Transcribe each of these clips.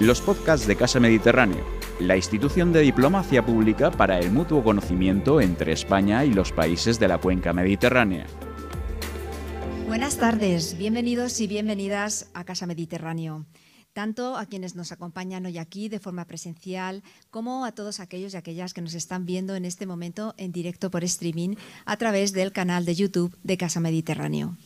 los podcasts de Casa Mediterráneo, la institución de diplomacia pública para el mutuo conocimiento entre España y los países de la cuenca mediterránea. Buenas tardes, bienvenidos y bienvenidas a Casa Mediterráneo tanto a quienes nos acompañan hoy aquí de forma presencial como a todos aquellos y aquellas que nos están viendo en este momento en directo por streaming a través del canal de YouTube de Casa Mediterráneo.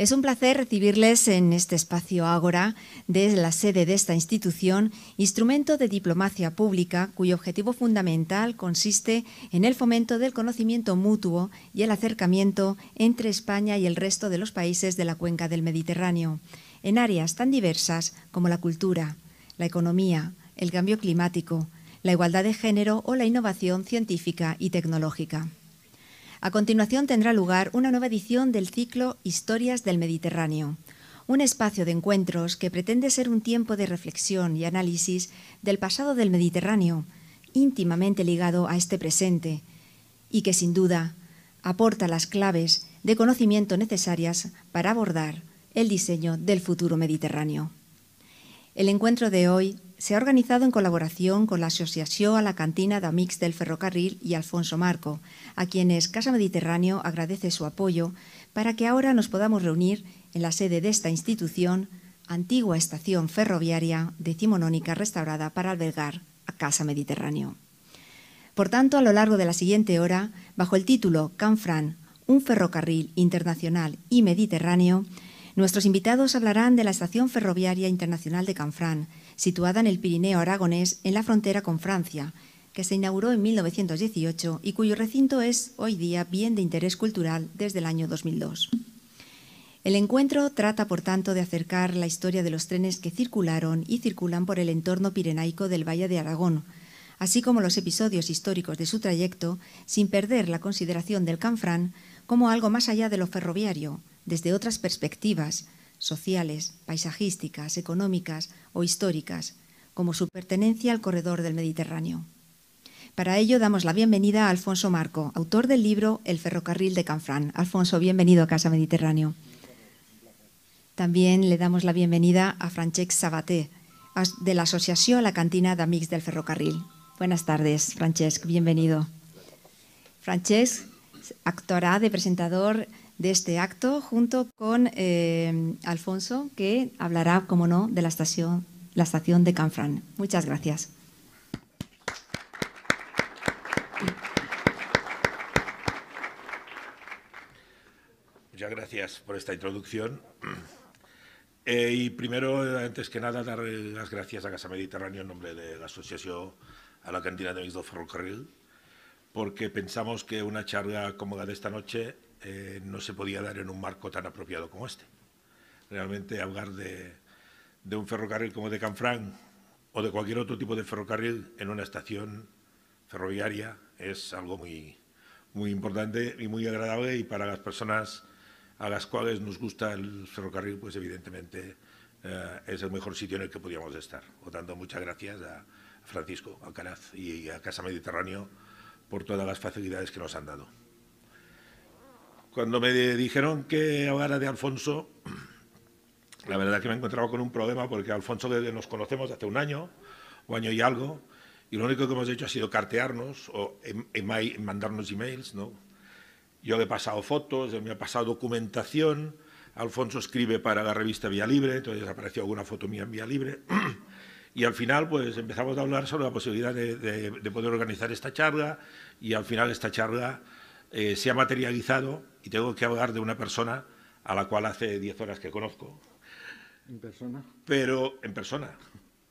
Es un placer recibirles en este espacio Ágora, desde la sede de esta institución, instrumento de diplomacia pública cuyo objetivo fundamental consiste en el fomento del conocimiento mutuo y el acercamiento entre España y el resto de los países de la cuenca del Mediterráneo, en áreas tan diversas como la cultura, la economía, el cambio climático, la igualdad de género o la innovación científica y tecnológica. A continuación tendrá lugar una nueva edición del ciclo Historias del Mediterráneo, un espacio de encuentros que pretende ser un tiempo de reflexión y análisis del pasado del Mediterráneo, íntimamente ligado a este presente, y que sin duda aporta las claves de conocimiento necesarias para abordar el diseño del futuro mediterráneo. El encuentro de hoy se ha organizado en colaboración con la Asociación a la Cantina d'Amics del Ferrocarril y Alfonso Marco, a quienes Casa Mediterráneo agradece su apoyo para que ahora nos podamos reunir en la sede de esta institución, antigua estación ferroviaria decimonónica restaurada para albergar a Casa Mediterráneo. Por tanto, a lo largo de la siguiente hora, bajo el título Canfran, un ferrocarril internacional y mediterráneo, Nuestros invitados hablarán de la Estación Ferroviaria Internacional de Canfrán, situada en el Pirineo aragonés en la frontera con Francia, que se inauguró en 1918 y cuyo recinto es hoy día bien de interés cultural desde el año 2002. El encuentro trata, por tanto, de acercar la historia de los trenes que circularon y circulan por el entorno pirenaico del Valle de Aragón, así como los episodios históricos de su trayecto, sin perder la consideración del Canfrán como algo más allá de lo ferroviario, desde otras perspectivas sociales, paisajísticas, económicas o históricas, como su pertenencia al corredor del Mediterráneo. Para ello damos la bienvenida a Alfonso Marco, autor del libro El ferrocarril de Canfrán. Alfonso, bienvenido a Casa Mediterráneo. También le damos la bienvenida a Francesc Sabaté, de la Asociación La Cantina d'Amics del Ferrocarril. Buenas tardes, Francesc, bienvenido. Francesc actuará de presentador de este acto junto con eh, Alfonso, que hablará, como no, de la estación, la estación de Canfrán. Muchas gracias. Muchas gracias por esta introducción. Eh, y primero, antes que nada, dar las gracias a Casa Mediterráneo en nombre de la Asociación a la Cantina de del Ferrocarril, porque pensamos que una charla como la de esta noche eh, no se podía dar en un marco tan apropiado como este. Realmente hablar de, un ferrocarril como de Canfrán o de cualquier otro tipo de ferrocarril en una estación ferroviaria es algo muy, muy importante y muy agradable y para las personas a las cuales nos gusta el ferrocarril, pues evidentemente eh, es el mejor sitio en el que podíamos estar. Por tanto, muchas gracias a Francisco Alcaraz y a Casa Mediterráneo por todas las facilidades que nos han dado. Cuando me dijeron que hablara de Alfonso, la verdad que me he encontrado con un problema porque Alfonso nos conocemos hace un año o año y algo y lo único que hemos hecho ha sido cartearnos o mandarnos emails, ¿no? Yo le he pasado fotos, me ha pasado documentación, Alfonso escribe para la revista Vía Libre, entonces apareció alguna foto mía en Vía Libre y al final pues empezamos a hablar sobre la posibilidad de poder organizar esta charla y al final esta charla eh, se ha materializado y tengo que hablar de una persona a la cual hace 10 horas que conozco. ¿En persona? Pero, en persona.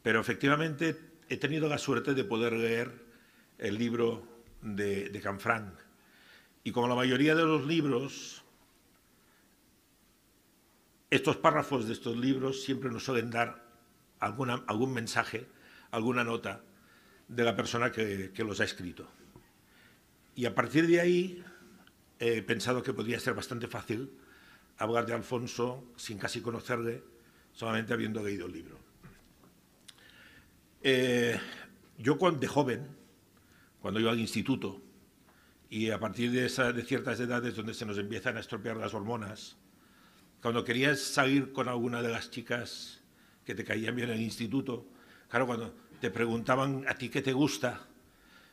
Pero efectivamente he tenido la suerte de poder leer el libro de, de Canfranc. Y como la mayoría de los libros, estos párrafos de estos libros siempre nos suelen dar alguna, algún mensaje, alguna nota de la persona que los ha escrito. Y a partir de ahí he pensado que podría ser bastante fácil hablar de Alfonso sin casi conocerle, solamente habiendo leído el libro. Eh, yo de joven, cuando iba al instituto, y a partir de, de ciertas edades donde se nos empiezan a estropear las hormonas, cuando querías salir con alguna de las chicas que te caían bien en el instituto, Claro, cuando te preguntaban a ti qué te gusta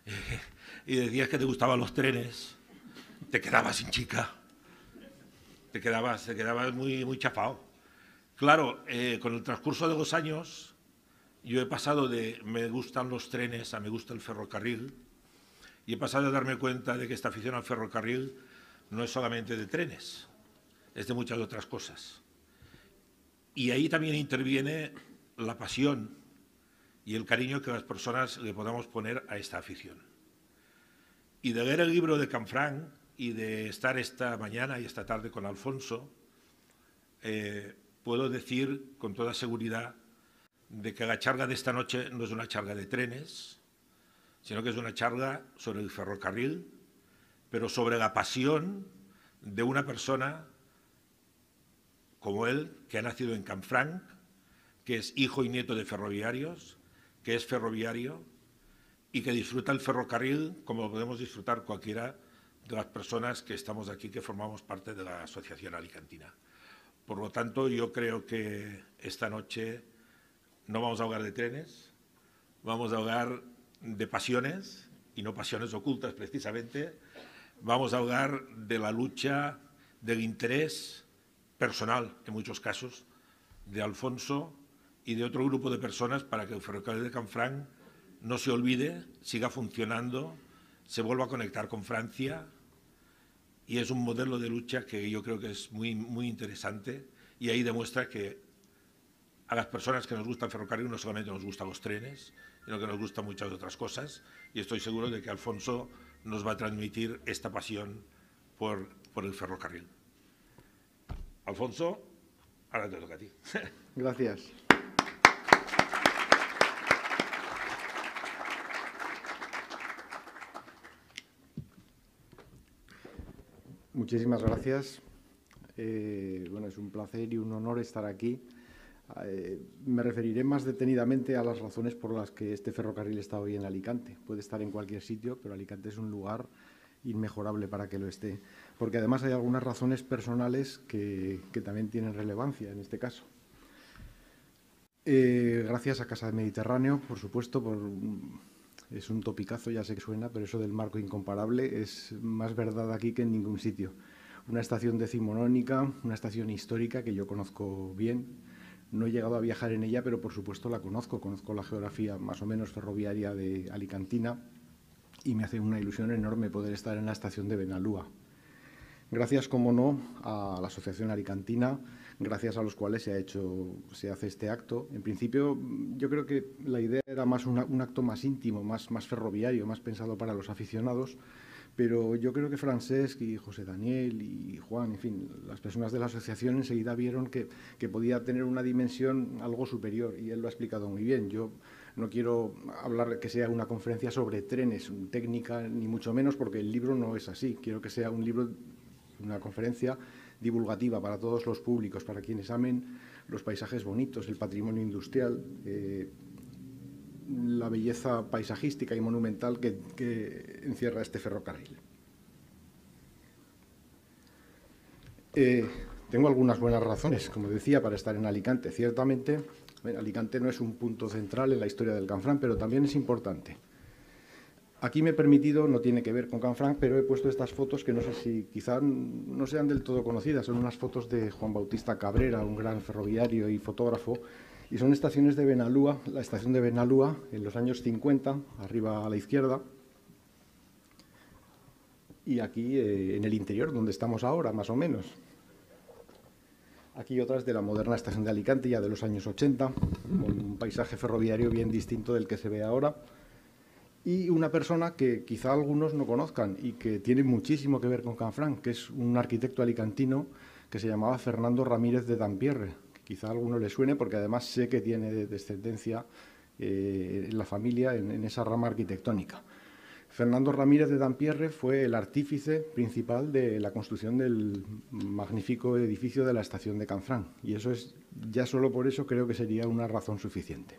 y decías que te gustaban los trenes, te quedabas sin chica, te quedabas, te quedabas muy, muy chafado. Claro, eh, con el transcurso de los años, yo he pasado de me gustan los trenes a me gusta el ferrocarril y he pasado a darme cuenta de que esta afición al ferrocarril no es solamente de trenes, es de muchas otras cosas. Y ahí también interviene la pasión y el cariño que las personas le podamos poner a esta afición. Y de leer el libro de Canfranc y de estar esta mañana y esta tarde con Alfonso, eh, puedo decir con toda seguridad de que la charla de esta noche no es una charla de trenes, sino que es una charla sobre el ferrocarril, pero sobre la pasión de una persona como él, que ha nacido en Canfranc, que es hijo y nieto de ferroviarios, que es ferroviario y que disfruta el ferrocarril como podemos disfrutar cualquiera de las personas que estamos aquí, que formamos parte de la Asociación Alicantina. Por lo tanto, yo creo que esta noche no vamos a hablar de trenes, vamos a hablar de pasiones, y no pasiones ocultas precisamente, vamos a hablar de la lucha, del interés personal, en muchos casos, de Alfonso y de otro grupo de personas para que el ferrocarril de Canfranc no se olvide, siga funcionando, se vuelva a conectar con Francia y es un modelo de lucha que yo creo que es muy, muy interesante y ahí demuestra que a las personas que nos gusta el ferrocarril no solamente nos gustan los trenes, sino que nos gustan muchas otras cosas y estoy seguro de que Alfonso nos va a transmitir esta pasión por, por el ferrocarril. Alfonso, ahora te toca a ti. Gracias. Muchísimas gracias. Eh, bueno, es un placer y un honor estar aquí eh, me referiré más detenidamente a las razones por las que este ferrocarril está hoy en Alicante. Puede estar en cualquier sitio, pero Alicante es un lugar inmejorable para que lo esté, porque además hay algunas razones personales que, también tienen relevancia en este caso. Eh, gracias a Casa del Mediterráneo, por supuesto, por, es un topicazo, ya sé que suena, pero eso del marco incomparable es más verdad aquí que en ningún sitio. Una estación decimonónica, una estación histórica que yo conozco bien, no he llegado a viajar en ella, pero por supuesto la conozco, conozco la geografía más o menos ferroviaria de Alicantina y me hace una ilusión enorme poder estar en la estación de Benalúa. Gracias, como no, a la Asociación Alicantina, gracias a los cuales se, ha hecho, se hace este acto. En principio, yo creo que la idea era más un acto más íntimo, más, ferroviario, más pensado para los aficionados, pero yo creo que Francesc y José Daniel y Juan, en fin, las personas de la asociación enseguida vieron que, que, podía tener una dimensión algo superior y él lo ha explicado muy bien. Yo no quiero hablar que sea una conferencia sobre trenes, técnica, ni mucho menos, porque el libro no es así. Quiero que sea un libro, una conferencia divulgativa para todos los públicos, para quienes amen los paisajes bonitos, el patrimonio industrial. Eh, la belleza paisajística y monumental que, encierra este ferrocarril. Eh, tengo algunas buenas razones, como decía, para estar en Alicante. Ciertamente, Alicante no es un punto central en la historia del Canfranc, pero también es importante. Aquí me he permitido, no tiene que ver con Canfranc, pero he puesto estas fotos que no sé si quizá no sean del todo conocidas. Son unas fotos de Juan Bautista Cabrera, un gran ferroviario y fotógrafo, y son estaciones de Benalúa, la estación de Benalúa en los años 50, arriba a la izquierda, y aquí eh, en el interior, donde estamos ahora, más o menos. Aquí otras de la moderna estación de Alicante, ya de los años 80, con un paisaje ferroviario bien distinto del que se ve ahora. Y una persona que quizá algunos no conozcan y que tiene muchísimo que ver con Canfranc, que es un arquitecto alicantino que se llamaba Fernando Ramírez de Dampierre, quizá a alguno le suene porque además sé que tiene descendencia eh, en la familia en, esa rama arquitectónica. Fernando Ramírez de Dampierre fue el artífice principal de la construcción del magnífico edificio de la estación de Canfrán y eso es ya solo por eso creo que sería una razón suficiente.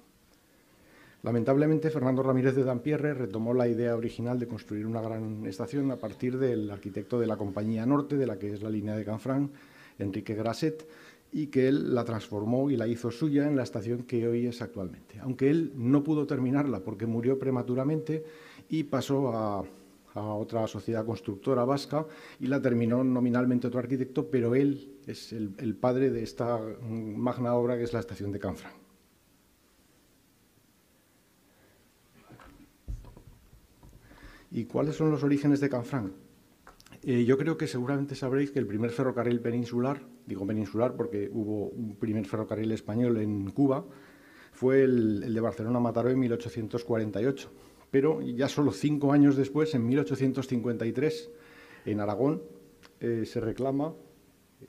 Lamentablemente, Fernando Ramírez de Dampierre retomó la idea original de construir una gran estación a partir del arquitecto de la Compañía Norte, de la que es la línea de Canfrán, Enrique Grasset, y que él la transformó y la hizo suya en la estación que hoy es actualmente. Aunque él no pudo terminarla porque murió prematuramente y pasó a, otra sociedad constructora vasca y la terminó nominalmente otro arquitecto, pero él es el, el padre de esta magna obra que es la estación de Canfranc. ¿Y cuáles son los orígenes de Canfranc? Eh, yo creo que seguramente sabréis que el primer ferrocarril peninsular, digo peninsular porque hubo un primer ferrocarril español en Cuba, fue el, de Barcelona-Mataró en 1848. Pero ya solo cinco años después, en 1853, en Aragón, eh, se reclama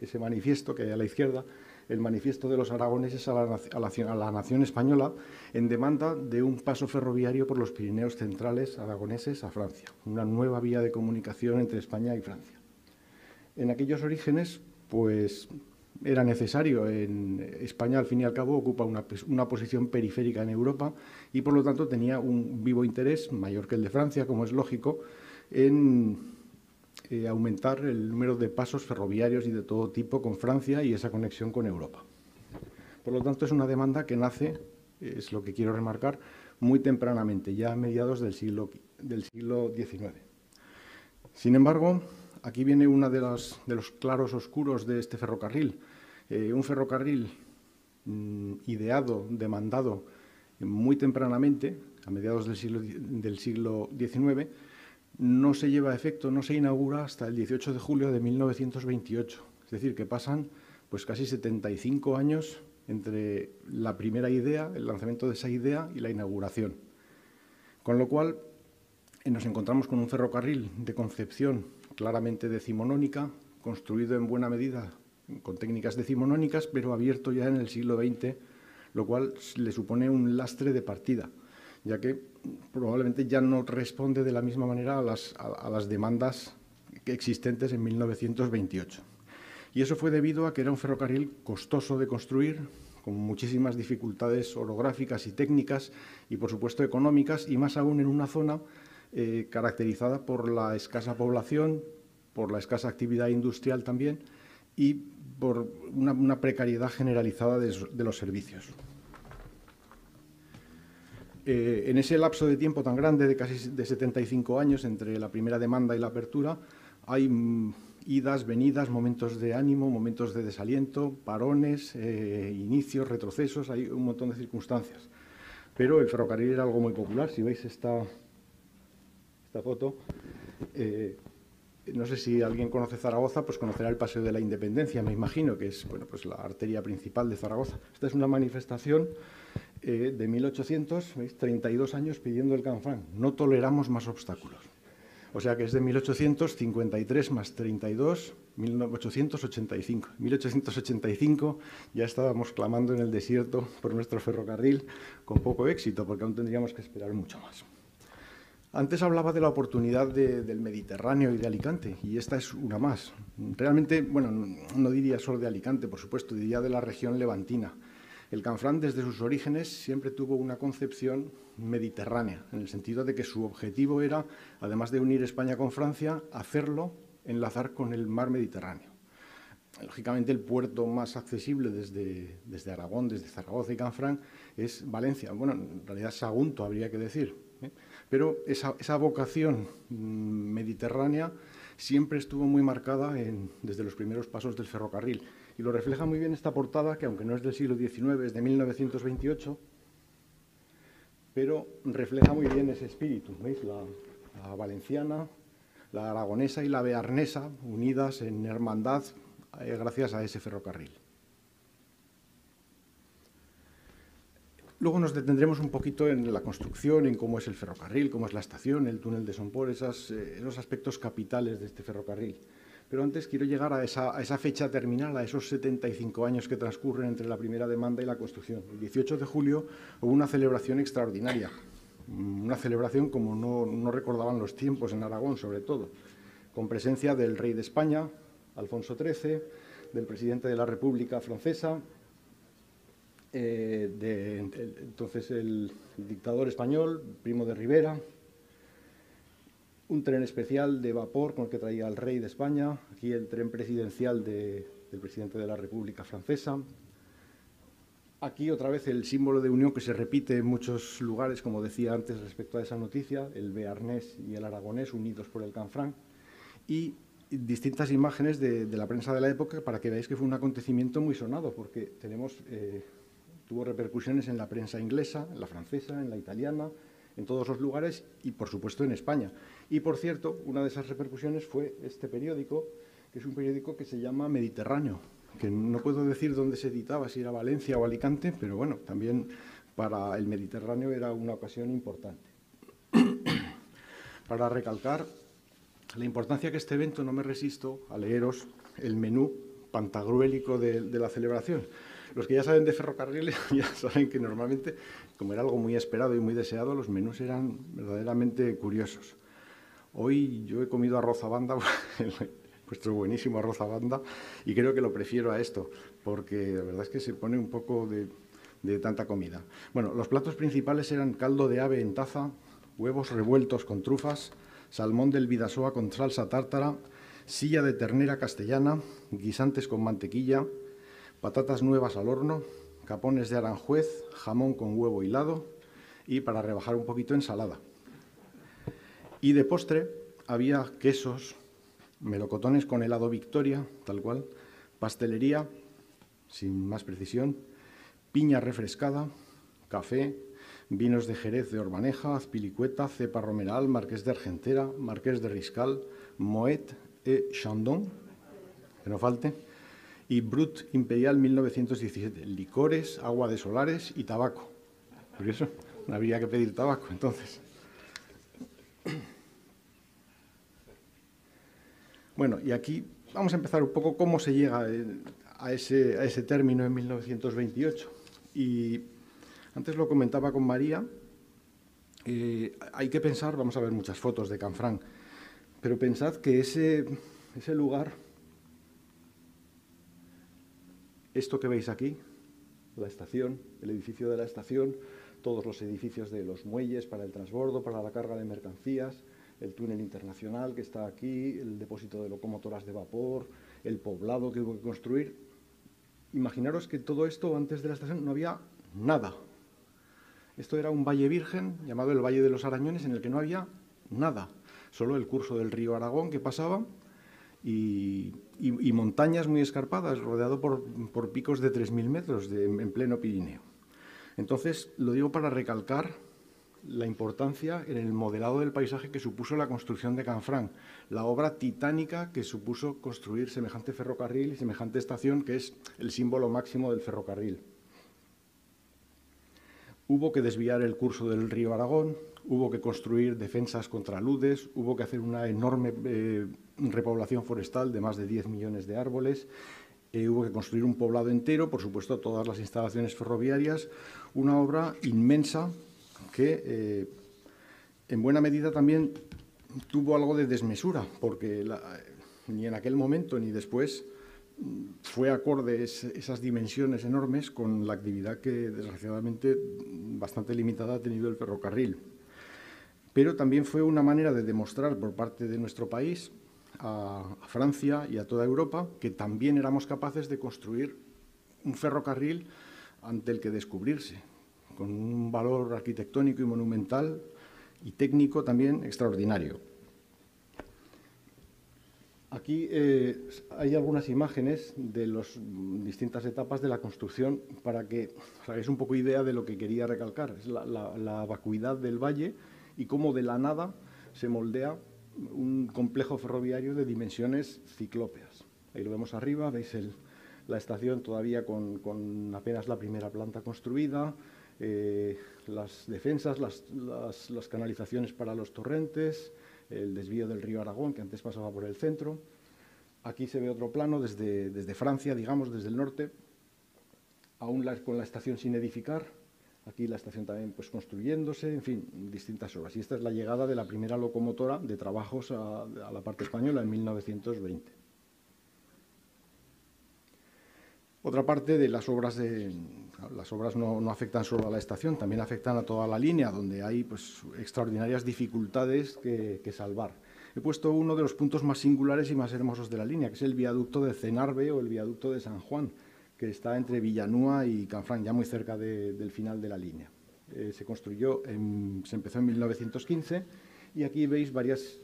ese manifiesto que hay a la izquierda, el manifiesto de los aragoneses a la, nación española en demanda de un paso ferroviario por los Pirineos centrales aragoneses a Francia, una nueva vía de comunicación entre España y Francia. En aquellos orígenes, pues era necesario. En España, al fin y al cabo, ocupa una, una, posición periférica en Europa y, por lo tanto, tenía un vivo interés, mayor que el de Francia, como es lógico, en aumentar el número de pasos ferroviarios y de todo tipo con Francia y esa conexión con Europa. Por lo tanto, es una demanda que nace, es lo que quiero remarcar, muy tempranamente, ya a mediados del siglo, del siglo XIX. Sin embargo, aquí viene uno de, de los claros oscuros de este ferrocarril. Eh, un ferrocarril mm, ideado, demandado muy tempranamente, a mediados del siglo, del siglo XIX, no se lleva a efecto, no se inaugura hasta el 18 de julio de 1928. Es decir, que pasan pues casi 75 años entre la primera idea, el lanzamiento de esa idea y la inauguración. Con lo cual eh, nos encontramos con un ferrocarril de concepción claramente decimonónica, construido en buena medida con técnicas decimonónicas, pero abierto ya en el siglo XX, lo cual le supone un lastre de partida ya que probablemente ya no responde de la misma manera a las, demandas existentes en 1928. Y eso fue debido a que era un ferrocarril costoso de construir, con muchísimas dificultades orográficas y técnicas y, por supuesto, económicas, y más aún en una zona eh, caracterizada por la escasa población, por la escasa actividad industrial también y por una, precariedad generalizada de los servicios. Eh, en ese lapso de tiempo tan grande, de casi de 75 años, entre la primera demanda y la apertura, hay mm, idas, venidas, momentos de ánimo, momentos de desaliento, parones, eh, inicios, retrocesos, hay un montón de circunstancias. Pero el ferrocarril era algo muy popular. Si veis esta, esta foto, eh, no sé si alguien conoce Zaragoza, pues conocerá el Paseo de la Independencia, me imagino, que es bueno, pues la arteria principal de Zaragoza. Esta es una manifestación eh, de 1800, ¿veis? 32 años pidiendo el Canfranc. No toleramos más obstáculos. O sea que es de 1853 más 32, 1885. 1885 ya estábamos clamando en el desierto por nuestro ferrocarril con poco éxito, porque aún tendríamos que esperar mucho más. Antes hablaba de la oportunidad del Mediterráneo y de Alicante, y esta es una más. Realmente, bueno, no diría solo de Alicante, por supuesto, diría de la región levantina. El Canfrán, desde sus orígenes, siempre tuvo una concepción mediterránea, en el sentido de que su objetivo era, además de unir España con Francia, hacerlo enlazar con el mar Mediterráneo. Lógicamente, el puerto más accesible desde, desde Aragón, desde Zaragoza y Canfrán, es Valencia. Bueno, en realidad Sagunto habría que decir. ¿eh? Pero esa, esa, vocación mm, mediterránea siempre estuvo muy marcada desde los primeros pasos del ferrocarril. Y lo refleja muy bien esta portada, que aunque no es del siglo XIX, es de 1928, pero refleja muy bien ese espíritu. ¿Veis? La, valenciana, la aragonesa y la bearnesa unidas en hermandad eh, gracias a ese ferrocarril. Luego nos detendremos un poquito en la construcción, en cómo es el ferrocarril, cómo es la estación, el túnel de Sompor, esas, eh, esos aspectos capitales de este ferrocarril. Pero antes quiero llegar a esa, fecha terminal, a esos 75 años que transcurren entre la primera demanda y la construcción. El 18 de julio hubo una celebración extraordinaria, una celebración como no, recordaban los tiempos en Aragón, sobre todo, con presencia del rey de España, Alfonso XIII, del presidente de la República Francesa, eh, de, entonces el dictador español, Primo de Rivera, un tren especial de vapor con el que traía al rey de España, aquí el tren presidencial de, del presidente de la República Francesa. Aquí otra vez el símbolo de unión que se repite en muchos lugares, como decía antes respecto a esa noticia, el bearnés y el aragonés unidos por el canfrán. Y distintas imágenes de, la prensa de la época para que veáis que fue un acontecimiento muy sonado, porque tenemos, eh, tuvo repercusiones en la prensa inglesa, en la francesa, en la italiana, en todos los lugares y, por supuesto, en España. Y, por cierto, una de esas repercusiones fue este periódico, que es un periódico que se llama Mediterráneo, que no puedo decir dónde se editaba, si era Valencia o Alicante, pero bueno, también para el Mediterráneo era una ocasión importante. para recalcar la importancia que este evento, no me resisto a leeros el menú pantagruélico de, la celebración. Los que ya saben de ferrocarriles ya saben que normalmente, como era algo muy esperado y muy deseado, los menús eran verdaderamente curiosos. Hoy yo he comido arroz a banda, vuestro buenísimo arroz a banda, y creo que lo prefiero a esto, porque la verdad es que se pone un poco de, de tanta comida. Bueno, los platos principales eran caldo de ave en taza, huevos revueltos con trufas, salmón del Vidasoa con salsa tártara, silla de ternera castellana, guisantes con mantequilla, patatas nuevas al horno, capones de aranjuez, jamón con huevo hilado y para rebajar un poquito ensalada. Y de postre había quesos, melocotones con helado Victoria, tal cual, pastelería, sin más precisión, piña refrescada, café, vinos de Jerez de Orbaneja, Azpilicueta, Cepa Romeral, Marqués de Argentera, Marqués de Riscal, Moet e Chandon, que no falte, y Brut Imperial 1917, licores, agua de solares y tabaco. Por eso no habría que pedir tabaco, entonces. Bueno, y aquí vamos a empezar un poco cómo se llega a ese, a ese término en 1928. Y antes lo comentaba con María, eh, hay que pensar, vamos a ver muchas fotos de Canfrán, pero pensad que ese, ese lugar, esto que veis aquí, la estación, el edificio de la estación, todos los edificios de los muelles para el transbordo, para la carga de mercancías, el túnel internacional que está aquí, el depósito de locomotoras de vapor, el poblado que hubo que construir. Imaginaros que todo esto antes de la estación no había nada, esto era un valle virgen llamado el Valle de los Arañones en el que no había nada, solo el curso del río Aragón que pasaba y, montañas muy escarpadas, rodeado por, picos de 3.000 metros en pleno Pirineo. Entonces, lo digo para recalcar la importancia en el modelado del paisaje que supuso la construcción de Canfrán, la obra titánica que supuso construir semejante ferrocarril y semejante estación que es el símbolo máximo del ferrocarril. Hubo que desviar el curso del río Aragón, hubo que construir defensas contra ludes, hubo que hacer una enorme eh, repoblación forestal de más de 10 millones de árboles, eh, hubo que construir un poblado entero, por supuesto todas las instalaciones ferroviarias, una obra inmensa que eh, en buena medida también tuvo algo de desmesura, porque ni en aquel momento ni después fue acorde esas dimensiones enormes con la actividad que desgraciadamente bastante limitada ha tenido el ferrocarril. Pero también fue una manera de demostrar por parte de nuestro país a, Francia y a toda Europa que también éramos capaces de construir un ferrocarril ante el que descubrirse, con un valor arquitectónico y monumental y técnico también extraordinario. Aquí eh, hay algunas imágenes de las distintas etapas de la construcción para que os hagáis un poco idea de lo que quería recalcar. Es la, vacuidad del valle y cómo de la nada se moldea un complejo ferroviario de dimensiones ciclópeas. Ahí lo vemos arriba, veis la estación todavía con, apenas la primera planta construida, eh, las defensas, las canalizaciones para los torrentes, el desvío del río Aragón, que antes pasaba por el centro. Aquí se ve otro plano desde, desde Francia, digamos, desde el norte, aún con la estación sin edificar. Aquí la estación también pues, construyéndose, en fin, distintas obras. Y esta es la llegada de la primera locomotora de trabajos a la parte española en 1920. Otra parte de las obras de, las obras no, afectan solo a la estación, también afectan a toda la línea, donde hay pues, extraordinarias dificultades que, salvar. he puesto uno de los puntos más singulares y más hermosos de la línea, que es el viaducto de Cenarbe o el viaducto de San Juan, que está entre Villanúa y Canfranc, ya muy cerca del final de la línea. Eh, se construyó, se empezó en 1915 y aquí veis varias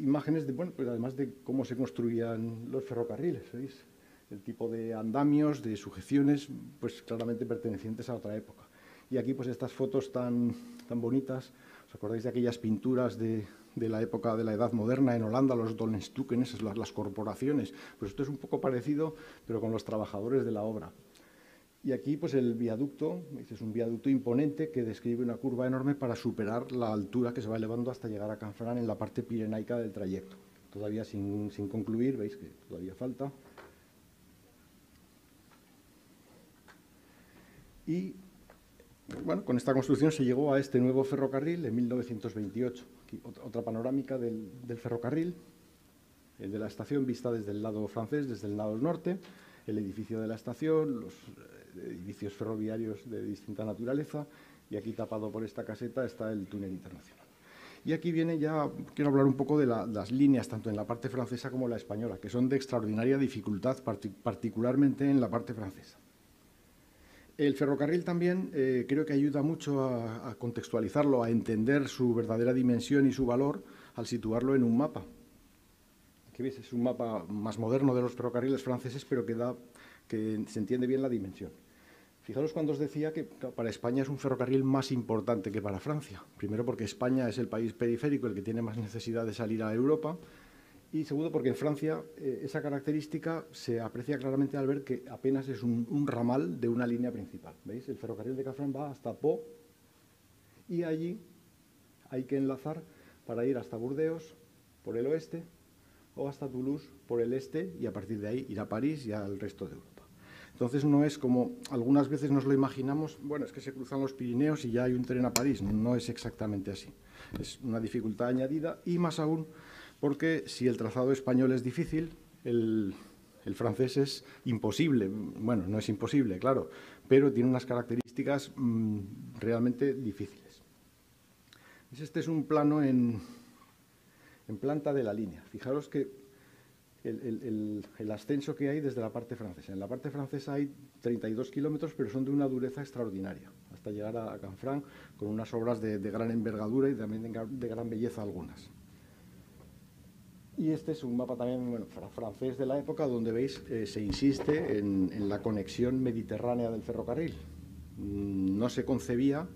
imágenes, de, bueno, pues además de cómo se construían los ferrocarriles, ¿veis? El tipo de andamios, de sujeciones, pues claramente pertenecientes a otra época. Y aquí pues estas fotos tan, tan bonitas, ¿os acordáis de aquellas pinturas de, de la época de la Edad Moderna en Holanda, los Donenstuken, esas las, corporaciones? Pues esto es un poco parecido, pero con los trabajadores de la obra. Y aquí, pues el viaducto, es un viaducto imponente que describe una curva enorme para superar la altura que se va elevando hasta llegar a Canfrán en la parte pirenaica del trayecto. Todavía sin, sin concluir, veis que todavía falta. Y bueno, con esta construcción se llegó a este nuevo ferrocarril en 1928. Aquí otra panorámica del, ferrocarril, el de la estación vista desde el lado francés, desde el lado norte, el edificio de la estación, los edificios ferroviarios de distinta naturaleza, y aquí tapado por esta caseta está el túnel internacional. Y aquí viene ya, quiero hablar un poco de las líneas, tanto en la parte francesa como en la española, que son de extraordinaria dificultad, particularmente en la parte francesa. El ferrocarril también eh, creo que ayuda mucho a, a, contextualizarlo, a entender su verdadera dimensión y su valor al situarlo en un mapa. Aquí veis, es un mapa más moderno de los ferrocarriles franceses, pero que da que se entiende bien la dimensión. Fijaros cuando os decía que para España es un ferrocarril más importante que para Francia. Primero porque España es el país periférico, el que tiene más necesidad de salir a Europa. Y segundo porque en Francia eh, esa característica se aprecia claramente al ver que apenas es un, ramal de una línea principal. ¿Veis? El ferrocarril de Cafrán va hasta Po y allí hay que enlazar para ir hasta Burdeos por el oeste o hasta Toulouse por el este y a partir de ahí ir a París y al resto de Europa. Entonces no es como algunas veces nos lo imaginamos, bueno, es que se cruzan los Pirineos y ya hay un tren a París. No es exactamente así. Es una dificultad añadida y más aún porque si el trazado español es difícil, el, francés es imposible. Bueno, no es imposible, claro, pero tiene unas características mmm, realmente difíciles. Este es un plano en, planta de la línea. Fijaros que el, ascenso que hay desde la parte francesa. En la parte francesa hay 32 kilómetros, pero son de una dureza extraordinaria, hasta llegar a, Canfranc, con unas obras de, gran envergadura y también de, gran belleza algunas. Y este es un mapa también francés de la época, donde veis eh, se insiste en, en, la conexión mediterránea del ferrocarril. Mm, no se concebía,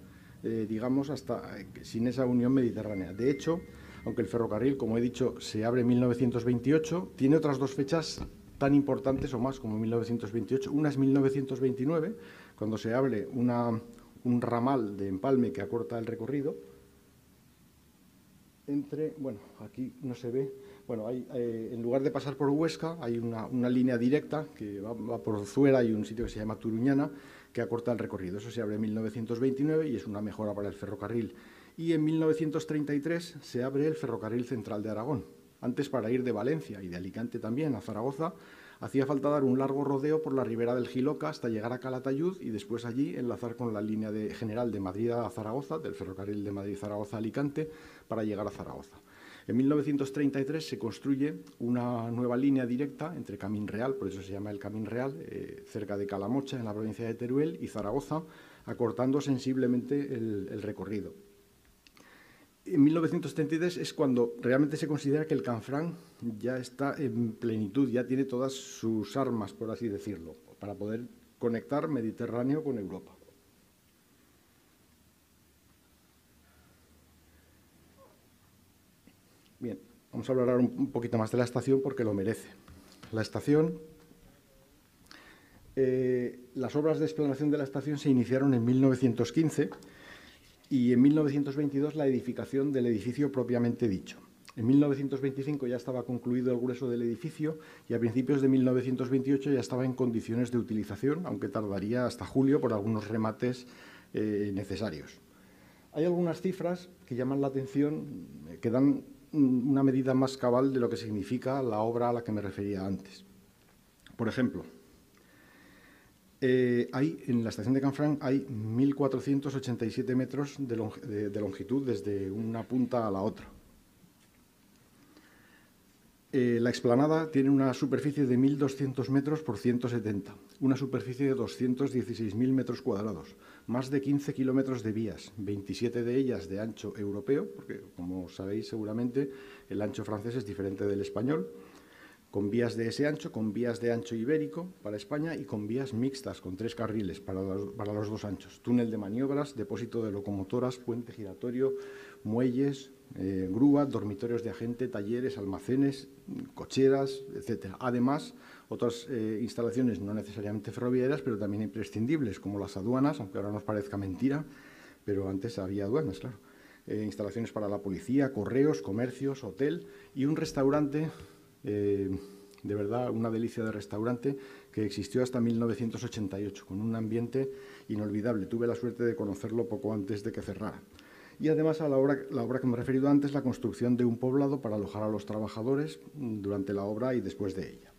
eh, digamos, hasta eh, sin esa unión mediterránea. De hecho, aunque el ferrocarril, como he dicho, se abre en 1928, tiene otras dos fechas tan importantes o más como 1928. Una es 1929, cuando se abre una, un ramal de empalme que acorta el recorrido. Entre, bueno, aquí no se ve, bueno, eh, en lugar de pasar por Huesca, hay una, línea directa que va, va, por Zuera y un sitio que se llama Turuñana, que acorta el recorrido. Eso se abre en 1929 y es una mejora para el ferrocarril y en 1933 se abre el Ferrocarril Central de Aragón. Antes, para ir de Valencia y de Alicante también a Zaragoza, hacía falta dar un largo rodeo por la ribera del Giloca hasta llegar a Calatayud y después allí enlazar con la línea de, general de Madrid a Zaragoza, del ferrocarril de Madrid-Zaragoza-Alicante, para llegar a Zaragoza. En 1933 se construye una nueva línea directa entre Camín Real, por eso se llama el Camín Real, eh, cerca de Calamocha, en la provincia de Teruel, y Zaragoza, acortando sensiblemente el, el recorrido en 1933 es cuando realmente se considera que el Canfranc ya está en plenitud, ya tiene todas sus armas, por así decirlo, para poder conectar Mediterráneo con Europa. Bien, vamos a hablar ahora un poquito más de la estación porque lo merece. La estación, eh, las obras de explanación de la estación se iniciaron en 1915 y en 1922 la edificación del edificio propiamente dicho. En 1925 ya estaba concluido el grueso del edificio y a principios de 1928 ya estaba en condiciones de utilización, aunque tardaría hasta julio por algunos remates eh, necesarios. Hay algunas cifras que llaman la atención, eh, que dan una medida más cabal de lo que significa la obra a la que me refería antes. Por ejemplo, eh, hay, en la estación de Canfranc hay 1.487 metros de, long, de, de, longitud desde una punta a la otra. Eh, la explanada tiene una superficie de 1.200 metros por 170, una superficie de 216.000 metros cuadrados, más de 15 kilómetros de vías, 27 de ellas de ancho europeo, porque como sabéis seguramente el ancho francés es diferente del español, con vías de ese ancho, con vías de ancho ibérico para España y con vías mixtas, con tres carriles para los, dos anchos. Túnel de maniobras, depósito de locomotoras, puente giratorio, muelles, eh, grúa, dormitorios de agente, talleres, almacenes, cocheras, etc. Además, otras eh, instalaciones no necesariamente ferroviarias, pero también imprescindibles, como las aduanas, aunque ahora nos parezca mentira, pero antes había aduanas, claro. Eh, instalaciones para la policía, correos, comercios, hotel y un restaurante eh, de verdad una delicia de restaurante que existió hasta 1988, con un ambiente inolvidable. Tuve la suerte de conocerlo poco antes de que cerrara. Y además a la obra, la obra que me he referido antes, la construcción de un poblado para alojar a los trabajadores durante la obra y después de ella.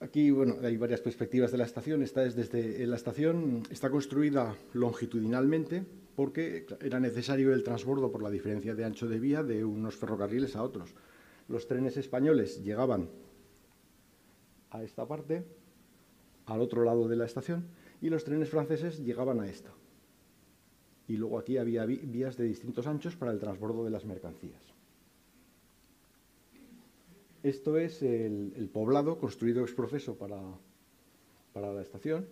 Aquí bueno, hay varias perspectivas de la estación. Esta es desde la estación está construida longitudinalmente porque era necesario el transbordo por la diferencia de ancho de vía de unos ferrocarriles a otros los trenes españoles llegaban a esta parte, al otro lado de la estación, y los trenes franceses llegaban a esta. Y luego aquí había vías de distintos anchos para el transbordo de las mercancías. Esto es el, poblado construido ex profeso para, para la estación,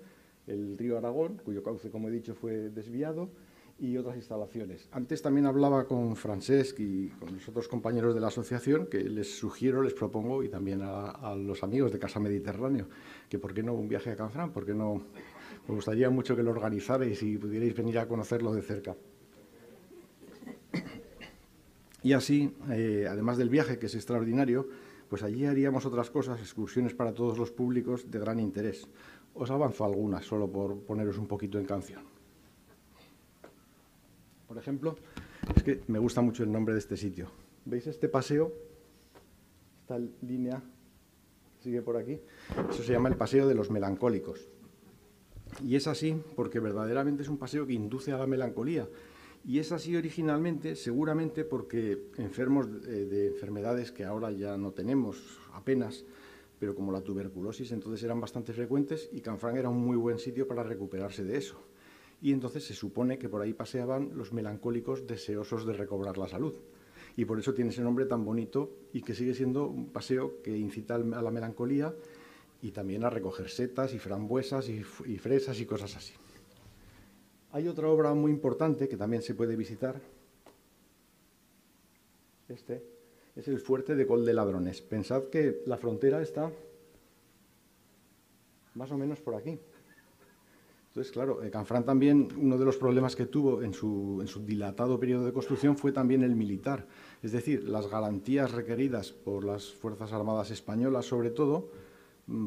el río Aragón, cuyo cauce, como he dicho, fue desviado, y otras instalaciones. Antes también hablaba con Francesc y con los otros compañeros de la asociación que les sugiero, les propongo, y también a, los amigos de Casa Mediterráneo, que por qué no un viaje a Canfrán, por qué no... Me gustaría mucho que lo organizarais y pudierais venir a conocerlo de cerca. Y así, eh, además del viaje, que es extraordinario, pues allí haríamos otras cosas, excursiones para todos los públicos de gran interés. Os avanzo algunas, solo por poneros un poquito en canción. Por ejemplo, es que me gusta mucho el nombre de este sitio. ¿Veis este paseo? Esta línea sigue por aquí. Eso se llama el Paseo de los Melancólicos. Y es así porque verdaderamente es un paseo que induce a la melancolía. Y es así originalmente, seguramente porque enfermos de, de, enfermedades que ahora ya no tenemos apenas, pero como la tuberculosis entonces eran bastante frecuentes y Canfrán era un muy buen sitio para recuperarse de eso y entonces se supone que por ahí paseaban los melancólicos deseosos de recobrar la salud. Y por eso tiene ese nombre tan bonito y que sigue siendo un paseo que incita a la melancolía y también a recoger setas y frambuesas y, fresas y cosas así. Hay otra obra muy importante que también se puede visitar. Este es el fuerte de Col de Ladrones. Pensad que la frontera está más o menos por aquí. Entonces, claro, eh, Canfrán también, uno de los problemas que tuvo en su, dilatado periodo de construcción fue también el militar. Es decir, las garantías requeridas por las Fuerzas Armadas españolas, sobre todo,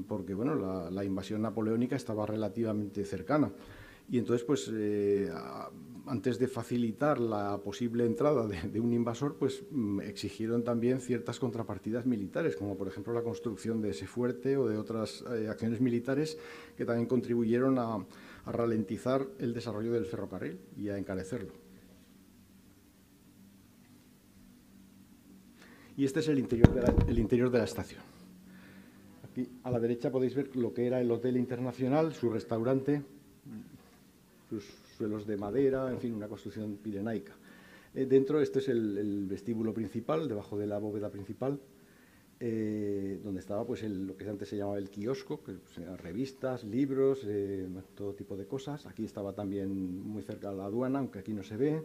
porque bueno, la invasión napoleónica estaba relativamente cercana. Y entonces, pues, eh, antes de facilitar la posible entrada de, un invasor, pues mm, exigieron también ciertas contrapartidas militares, como por ejemplo la construcción de ese fuerte o de otras eh, acciones militares que también contribuyeron a, ralentizar el desarrollo del ferrocarril y a encarecerlo. Y este es el interior de la, el interior de la estación. Aquí a la derecha podéis ver lo que era el Hotel Internacional, su restaurante, sus suelos de madera, en fin, una construcción pirenaica. Eh, dentro, este es el, vestíbulo principal, debajo de la bóveda principal, eh, donde estaba pues, lo que antes se llamaba el kiosco, que pues, eran revistas, libros, eh, todo tipo de cosas. Aquí estaba también muy cerca la aduana, aunque aquí no se ve.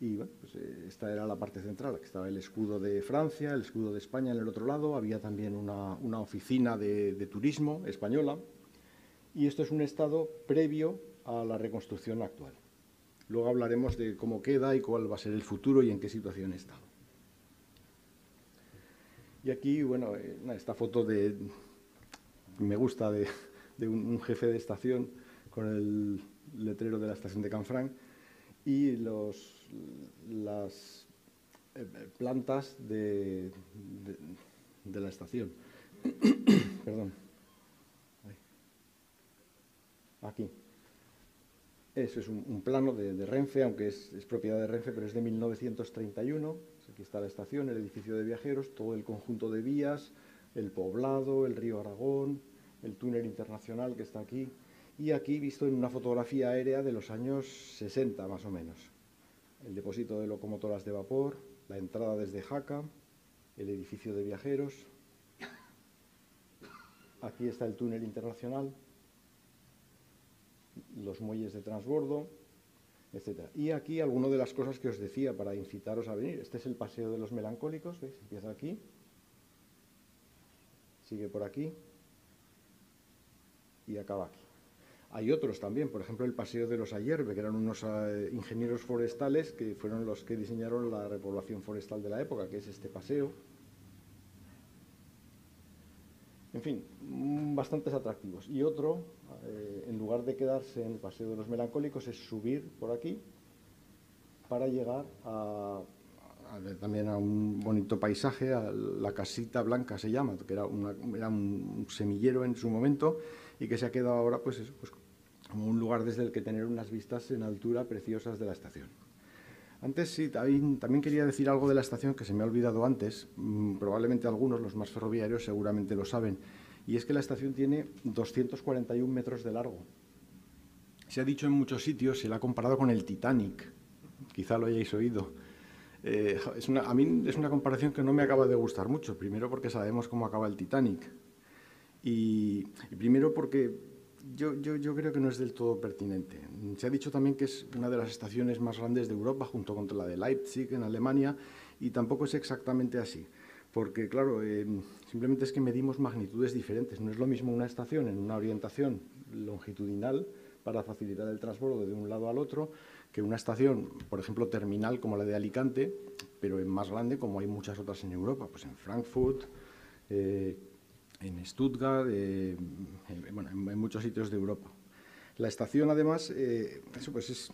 Y bueno, pues, esta era la parte central, aquí estaba el escudo de Francia, el escudo de España en el otro lado, había también una, una oficina de, de turismo española. Y esto es un estado previo a la reconstrucción actual. Luego hablaremos de cómo queda y cuál va a ser el futuro y en qué situación está. Y aquí, bueno, eh, esta foto de, me gusta, de, un, jefe de estación con el letrero de la estación de Canfranc y los, las eh, plantas de, de la estación. Perdón. Aquí. Eso es un, plano de, Renfe, aunque es, propiedad de Renfe, pero es de 1931. Aquí está la estación, el edificio de viajeros, todo el conjunto de vías, el poblado, el río Aragón, el túnel internacional que está aquí, y aquí visto en una fotografía aérea de los años 60 más o menos. El depósito de locomotoras de vapor, la entrada desde Jaca, el edificio de viajeros. Aquí está el túnel internacional, los muelles de transbordo, etc. Y aquí algunas de las cosas que os decía para incitaros a venir. Este es el paseo de los melancólicos. Empieza aquí, sigue por aquí y acaba aquí. Hay otros también, por ejemplo el Paseo de los Ayerbe, que eran unos eh, ingenieros forestales que fueron los que diseñaron la repoblación forestal de la época, que es este paseo. En fin, mm, bastantes atractivos. Y otro, eh, en lugar de quedarse en el Paseo de los Melancólicos, es subir por aquí para llegar a, también a un bonito paisaje, a la Casita Blanca se llama, que era, era un semillero en su momento y que se ha quedado ahora pues, pues como un lugar desde el que tener unas vistas en altura preciosas de la estación. Antes sí, también, quería decir algo de la estación que se me ha olvidado antes, mm, probablemente algunos, los más ferroviarios, seguramente lo saben, y es que la estación tiene 241 metros de largo. Se ha dicho en muchos sitios, se la ha comparado con el Titanic, quizá lo hayáis oído. Eh, a mí es una comparación que no me acaba de gustar mucho, primero porque sabemos cómo acaba el Titanic, y, primero porque yo, creo que no es del todo pertinente. Se ha dicho también que es una de las estaciones más grandes de Europa, junto con la de Leipzig, en Alemania, y tampoco es exactamente así. Porque, claro, eh, simplemente es que medimos magnitudes diferentes. No es lo mismo una estación en una orientación longitudinal para facilitar el transbordo de un lado al otro que una estación, por ejemplo, terminal como la de Alicante, pero en más grande como hay muchas otras en Europa, pues en Frankfurt, eh, en Stuttgart, eh, en, bueno, en, muchos sitios de Europa. La estación, además, eh, eso pues es,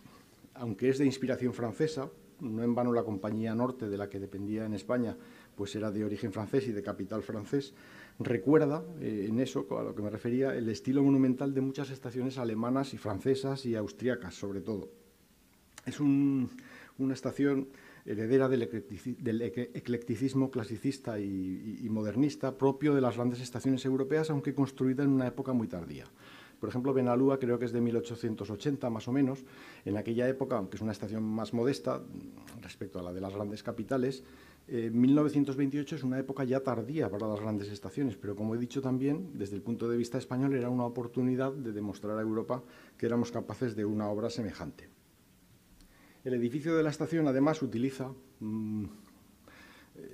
aunque es de inspiración francesa, no en vano la compañía Norte, de la que dependía en España, pues era de origen francés y de capital francés, recuerda, eh, en eso a lo que me refería, el estilo monumental de muchas estaciones alemanas y francesas y austriacas, sobre todo. Es una estación heredera del, eclecticismo clasicista y, modernista propio de las grandes estaciones europeas, aunque construida en una época muy tardía. Por ejemplo, Benalúa creo que es de 1880 más o menos. En aquella época, aunque es una estación más modesta respecto a la de las grandes capitales, 1928 eh, es una época ya tardía para las grandes estaciones, pero como he dicho también, desde el punto de vista español era una oportunidad de demostrar a Europa que éramos capaces de una obra semejante. El edificio de la estación, además, utiliza mm,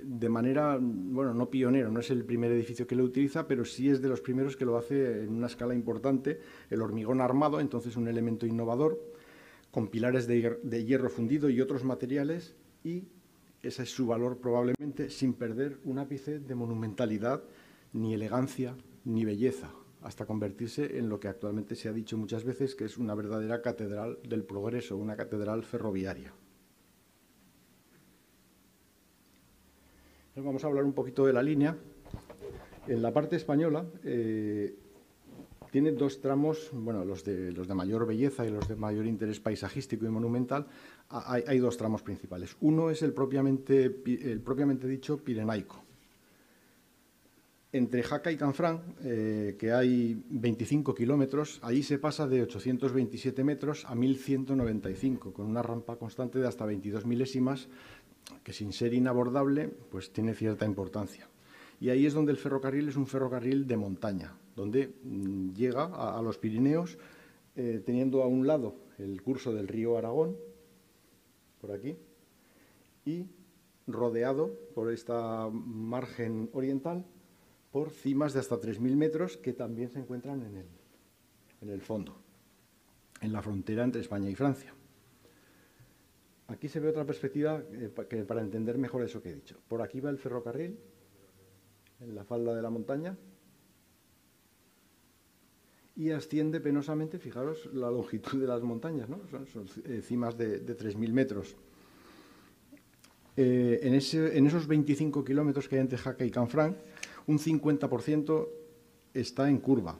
de manera, bueno, no pionero, no es el primer edificio que lo utiliza, pero sí es de los primeros que lo hace en una escala importante, el hormigón armado, entonces un elemento innovador, con pilares de, hierro fundido y otros materiales, y ese es su valor probablemente, sin perder un ápice de monumentalidad, ni elegancia, ni belleza hasta convertirse en lo que actualmente se ha dicho muchas veces, que es una verdadera catedral del progreso, una catedral ferroviaria. vamos a hablar un poquito de la línea. En la parte española eh, tiene dos tramos, bueno, los de, los de mayor belleza y los de mayor interés paisajístico y monumental. Hay, hay dos tramos principales. Uno es el propiamente, el propiamente dicho pirenaico, entre Jaca y Canfrán, eh, que hay 25 kilómetros, ahí se pasa de 827 metros a 1195, con una rampa constante de hasta 22 milésimas, que sin ser inabordable, pues tiene cierta importancia. Y ahí es donde el ferrocarril es un ferrocarril de montaña, donde mm, llega a, los Pirineos eh, teniendo a un lado el curso del río Aragón, por aquí, y rodeado por esta margen oriental por cimas de hasta 3.000 metros que también se encuentran en el, en el fondo, en la frontera entre España y Francia. Aquí se ve otra perspectiva eh, que para entender mejor eso que he dicho. Por aquí va el ferrocarril, en la falda de la montaña, y asciende penosamente, fijaros la longitud de las montañas, ¿no? son, eh, cimas de, 3.000 metros. Eh, en, en, esos 25 kilómetros que hay entre Jaca y Canfranc, un 50% está en curva,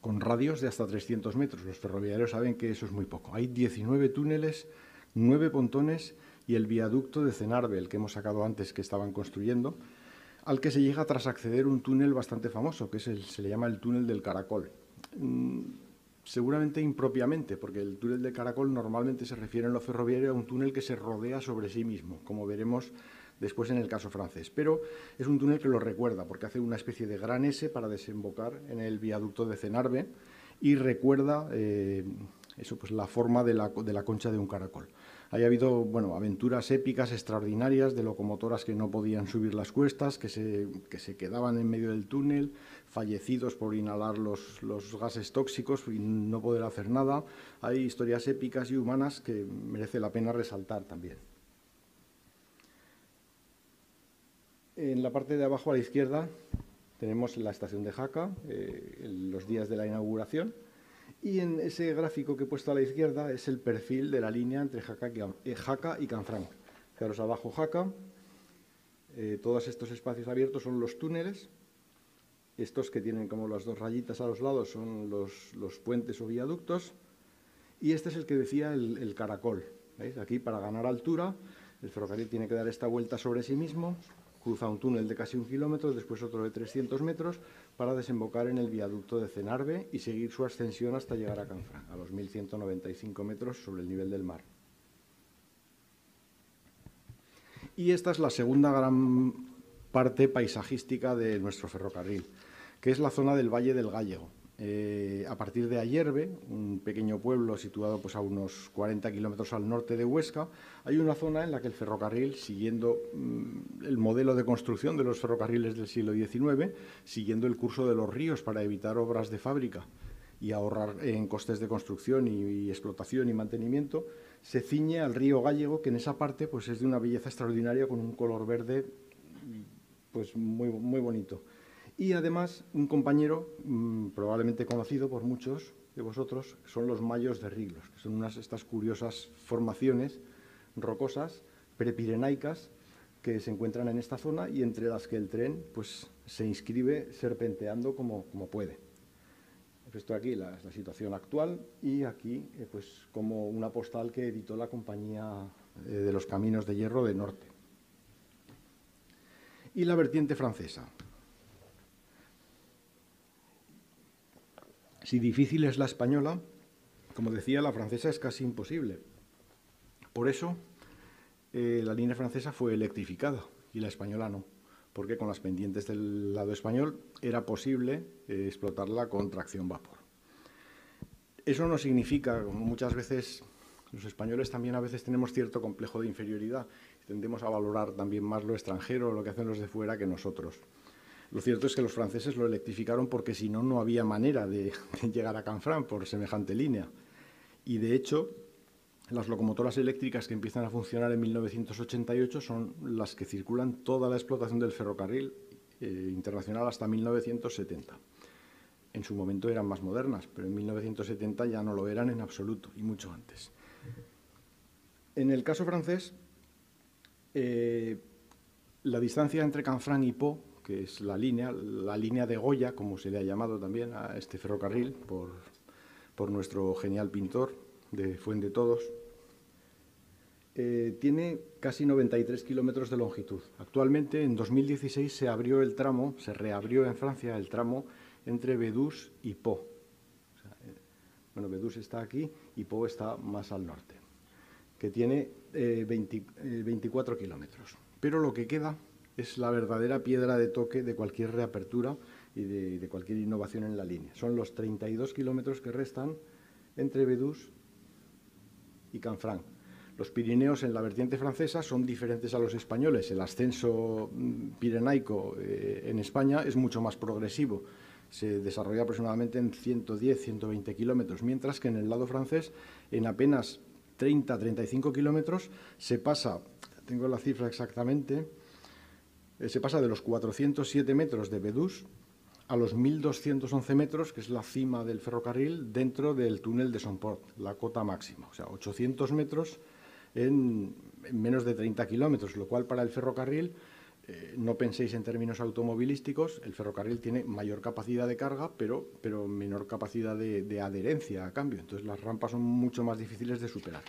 con radios de hasta 300 metros. Los ferroviarios saben que eso es muy poco. Hay 19 túneles nueve pontones y el viaducto de Cenarbe, el que hemos sacado antes que estaban construyendo, al que se llega tras acceder un túnel bastante famoso, que se le llama el túnel del Caracol. Mm, seguramente impropiamente, porque el túnel del Caracol normalmente se refiere en lo ferroviario a un túnel que se rodea sobre sí mismo, como veremos después en el caso francés. Pero es un túnel que lo recuerda, porque hace una especie de gran S para desembocar en el viaducto de Cenarbe y recuerda eh, eso, pues, la forma de la, concha de un caracol. Haya habido bueno, aventuras épicas, extraordinarias, de locomotoras que no podían subir las cuestas, que se, que se quedaban en medio del túnel, fallecidos por inhalar los, los, gases tóxicos y no poder hacer nada. Hay historias épicas y humanas que merece la pena resaltar también. En la parte de abajo a la izquierda tenemos la estación de Jaca, eh, los días de la inauguración. Y en ese gráfico que he puesto a la izquierda es el perfil de la línea entre Jaca y, eh, Canfranc. Fijaros abajo Jaca, eh, todos estos espacios abiertos son los túneles, estos que tienen como las dos rayitas a los lados son los, puentes o viaductos, y este es el que decía el, caracol. Aquí para ganar altura el ferrocarril tiene que dar esta vuelta sobre sí mismo, cruza un túnel de casi un kilómetro, después otro de 300 metros, para desembocar en el viaducto de Cenarbe y seguir su ascensión hasta llegar a Canfranc, a los 1.195 metros sobre el nivel del mar. Y esta es la segunda gran parte paisajística de nuestro ferrocarril, que es la zona del Valle del Gallego. Eh, a partir de Ayerbe, un pequeño pueblo situado pues, a unos 40 kilómetros al norte de Huesca, hay una zona en la que el ferrocarril, siguiendo mm, el modelo de construcción de los ferrocarriles del siglo XIX, siguiendo el curso de los ríos para evitar obras de fábrica y ahorrar en costes de construcción y, explotación y mantenimiento, se ciñe al río Gallego, que en esa parte pues, es de una belleza extraordinaria con un color verde pues, muy, muy bonito. Y además, un compañero mmm, probablemente conocido por muchos de vosotros, son los mayos de Riglos, que son unas estas curiosas formaciones rocosas prepirenaicas que se encuentran en esta zona y entre las que el tren pues, se inscribe serpenteando como, como puede. Esto aquí la, la situación actual y aquí eh, pues, como una postal que editó la compañía eh, de los caminos de hierro de Norte. Y la vertiente francesa. Si difícil es la española, como decía, la francesa es casi imposible. Por eso, eh, la línea francesa fue electrificada y la española no, porque con las pendientes del lado español era posible eh, explotarla con tracción vapor. Eso no significa, como muchas veces los españoles también a veces tenemos cierto complejo de inferioridad, tendemos a valorar también más lo extranjero, lo que hacen los de fuera que nosotros. Lo cierto es que los franceses lo electrificaron porque si no, no había manera de, llegar a Canfranc por semejante línea. Y de hecho, las locomotoras eléctricas que empiezan a funcionar en 1988 son las que circulan toda la explotación del ferrocarril eh, internacional hasta 1970. En su momento eran más modernas, pero en 1970 ya no lo eran en absoluto, y mucho antes. En el caso francés, eh, la distancia entre Canfranc y Pau que es la línea, la línea de Goya, como se le ha llamado también a este ferrocarril por, por nuestro genial pintor de Fuente Todos, eh, tiene casi 93 kilómetros de longitud. Actualmente, en 2016, se abrió el tramo, se reabrió en Francia el tramo entre Bedús y Po. Eh, bueno, Bedús está aquí y Po está más al norte, que tiene eh, 20, 24 kilómetros. Pero lo que queda es la verdadera piedra de toque de cualquier reapertura y de, cualquier innovación en la línea. Son los 32 kilómetros que restan entre Bedús y Canfranc. Los Pirineos en la vertiente francesa son diferentes a los españoles. El ascenso mm, pirenaico eh, en España es mucho más progresivo. Se desarrolla aproximadamente en 110, 120 kilómetros, mientras que en el lado francés, en apenas 30, 35 kilómetros, se pasa, tengo la cifra exactamente, se pasa de los 407 metros de Bedús a los 1.211 metros, que es la cima del ferrocarril, dentro del túnel de Somport, la cota máxima. O sea, 800 metros en, en menos de 30 kilómetros, lo cual para el ferrocarril, eh, no penséis en términos automovilísticos, el ferrocarril tiene mayor capacidad de carga, pero, pero menor capacidad de adherencia a cambio. Entonces las rampas son mucho más difíciles de superar.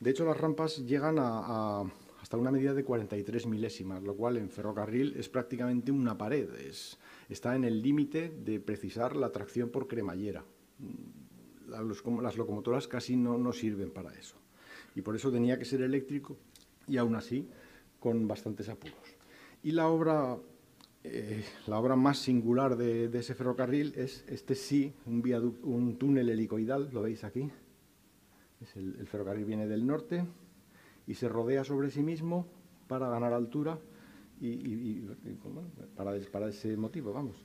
De hecho, las rampas llegan a, hasta una medida de 43 milésimas, lo cual en ferrocarril es prácticamente una pared. está en el límite de precisar la tracción por cremallera. las locomotoras casi no, no sirven para eso. Y por eso tenía que ser eléctrico y aún así con bastantes apuros. Y la obra, eh, la obra más singular de, ese ferrocarril es este sí, un, un túnel helicoidal, lo veis aquí. el, ferrocarril viene del norte y se rodea sobre sí mismo para ganar altura y, para, para, ese motivo, vamos.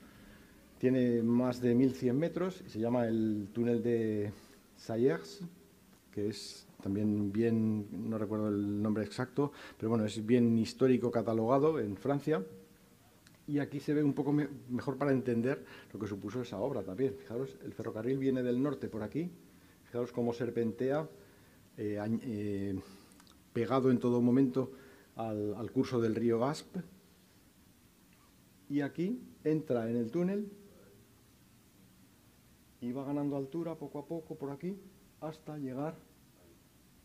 Tiene más de 1.100 metros y se llama el túnel de Sayers, que es también bien, no recuerdo el nombre exacto, pero bueno, es bien histórico catalogado en Francia. Y aquí se ve un poco mejor para entender lo que supuso esa obra también. Fijaros, el ferrocarril viene del norte por aquí, fijaros cómo serpentea, eh, eh, pegado en todo momento al, curso del río Gasp. Y aquí entra en el túnel y va ganando altura poco a poco por aquí hasta llegar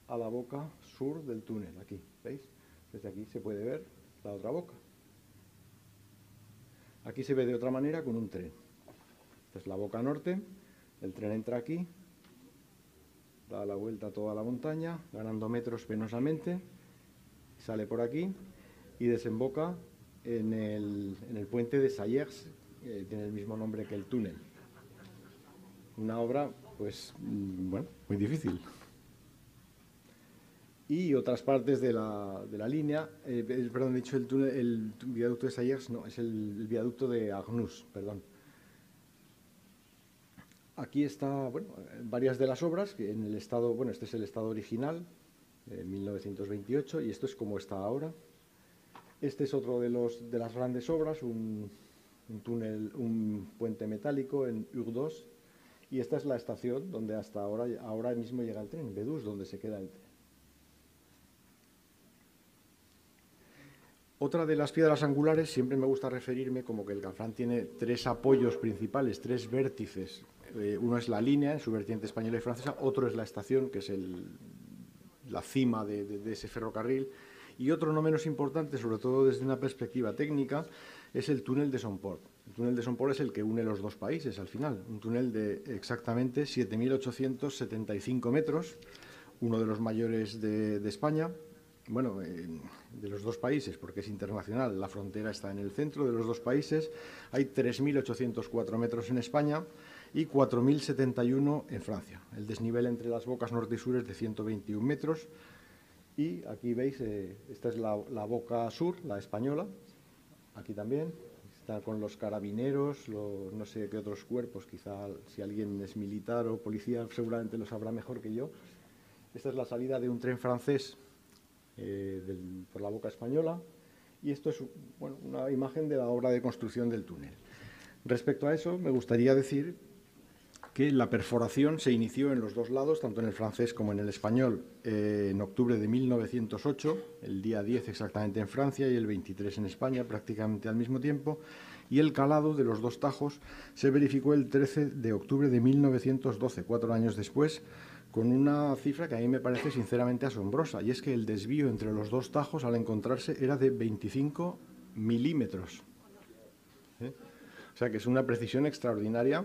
a la boca sur del túnel, aquí, ¿veis? Desde aquí se puede ver la otra boca. Aquí se ve de otra manera con un tren. Esta es la boca norte, el tren entra aquí, da la vuelta a toda la montaña, ganando metros penosamente, sale por aquí y desemboca en el, en el puente de Sayers, que tiene el mismo nombre que el túnel. Una obra, pues, mm, bueno, muy difícil y otras partes de la, de la línea, eh, perdón, he dicho el, túnel, el viaducto de Sayers, no, es el, viaducto de Agnus, perdón. Aquí está, bueno, varias de las obras, en el estado, bueno, este es el estado original, de 1928, y esto es como está ahora. Este es otro de, los, de las grandes obras, un, túnel, un puente metálico en Ur2, y esta es la estación donde hasta ahora, ahora mismo llega el tren, Bedús, donde se queda el tren. Otra de las piedras angulares, siempre me gusta referirme como que el Canfrán tiene tres apoyos principales, tres vértices. Eh, uno es la línea en su vertiente española y francesa, otro es la estación, que es la cima de, ese ferrocarril, y otro no menos importante, sobre todo desde una perspectiva técnica, es el túnel de Somport. El túnel de Somport es el que une los dos países al final, un túnel de exactamente 7.875 metros, uno de los mayores de España, bueno, de los dos países, porque es internacional, la frontera está en el centro de los dos países, hay 3.804 metros en España y 4.071 en Francia. El desnivel entre las bocas norte y sur es de 121 metros y aquí veis, eh, esta es la, boca sur, la española, aquí también, está con los carabineros, no sé qué otros cuerpos, quizá si alguien es militar o policía seguramente lo sabrá mejor que yo. Esta es la salida de un tren francés eh, por la boca española, y esto es una imagen de la obra de construcción del túnel. Respecto a eso, me gustaría decir que la perforación se inició en los dos lados, tanto en el francés como en el español, eh, en octubre de 1908, el día 10 exactamente en Francia y el 23 en España, prácticamente al mismo tiempo, y el calado de los dos tajos se verificó el 13 de octubre de 1912, cuatro años después, con una cifra que a mí me parece sinceramente asombrosa, y es que el desvío entre los dos tajos al encontrarse era de 25 milímetros. ¿Eh? O sea que es una precisión extraordinaria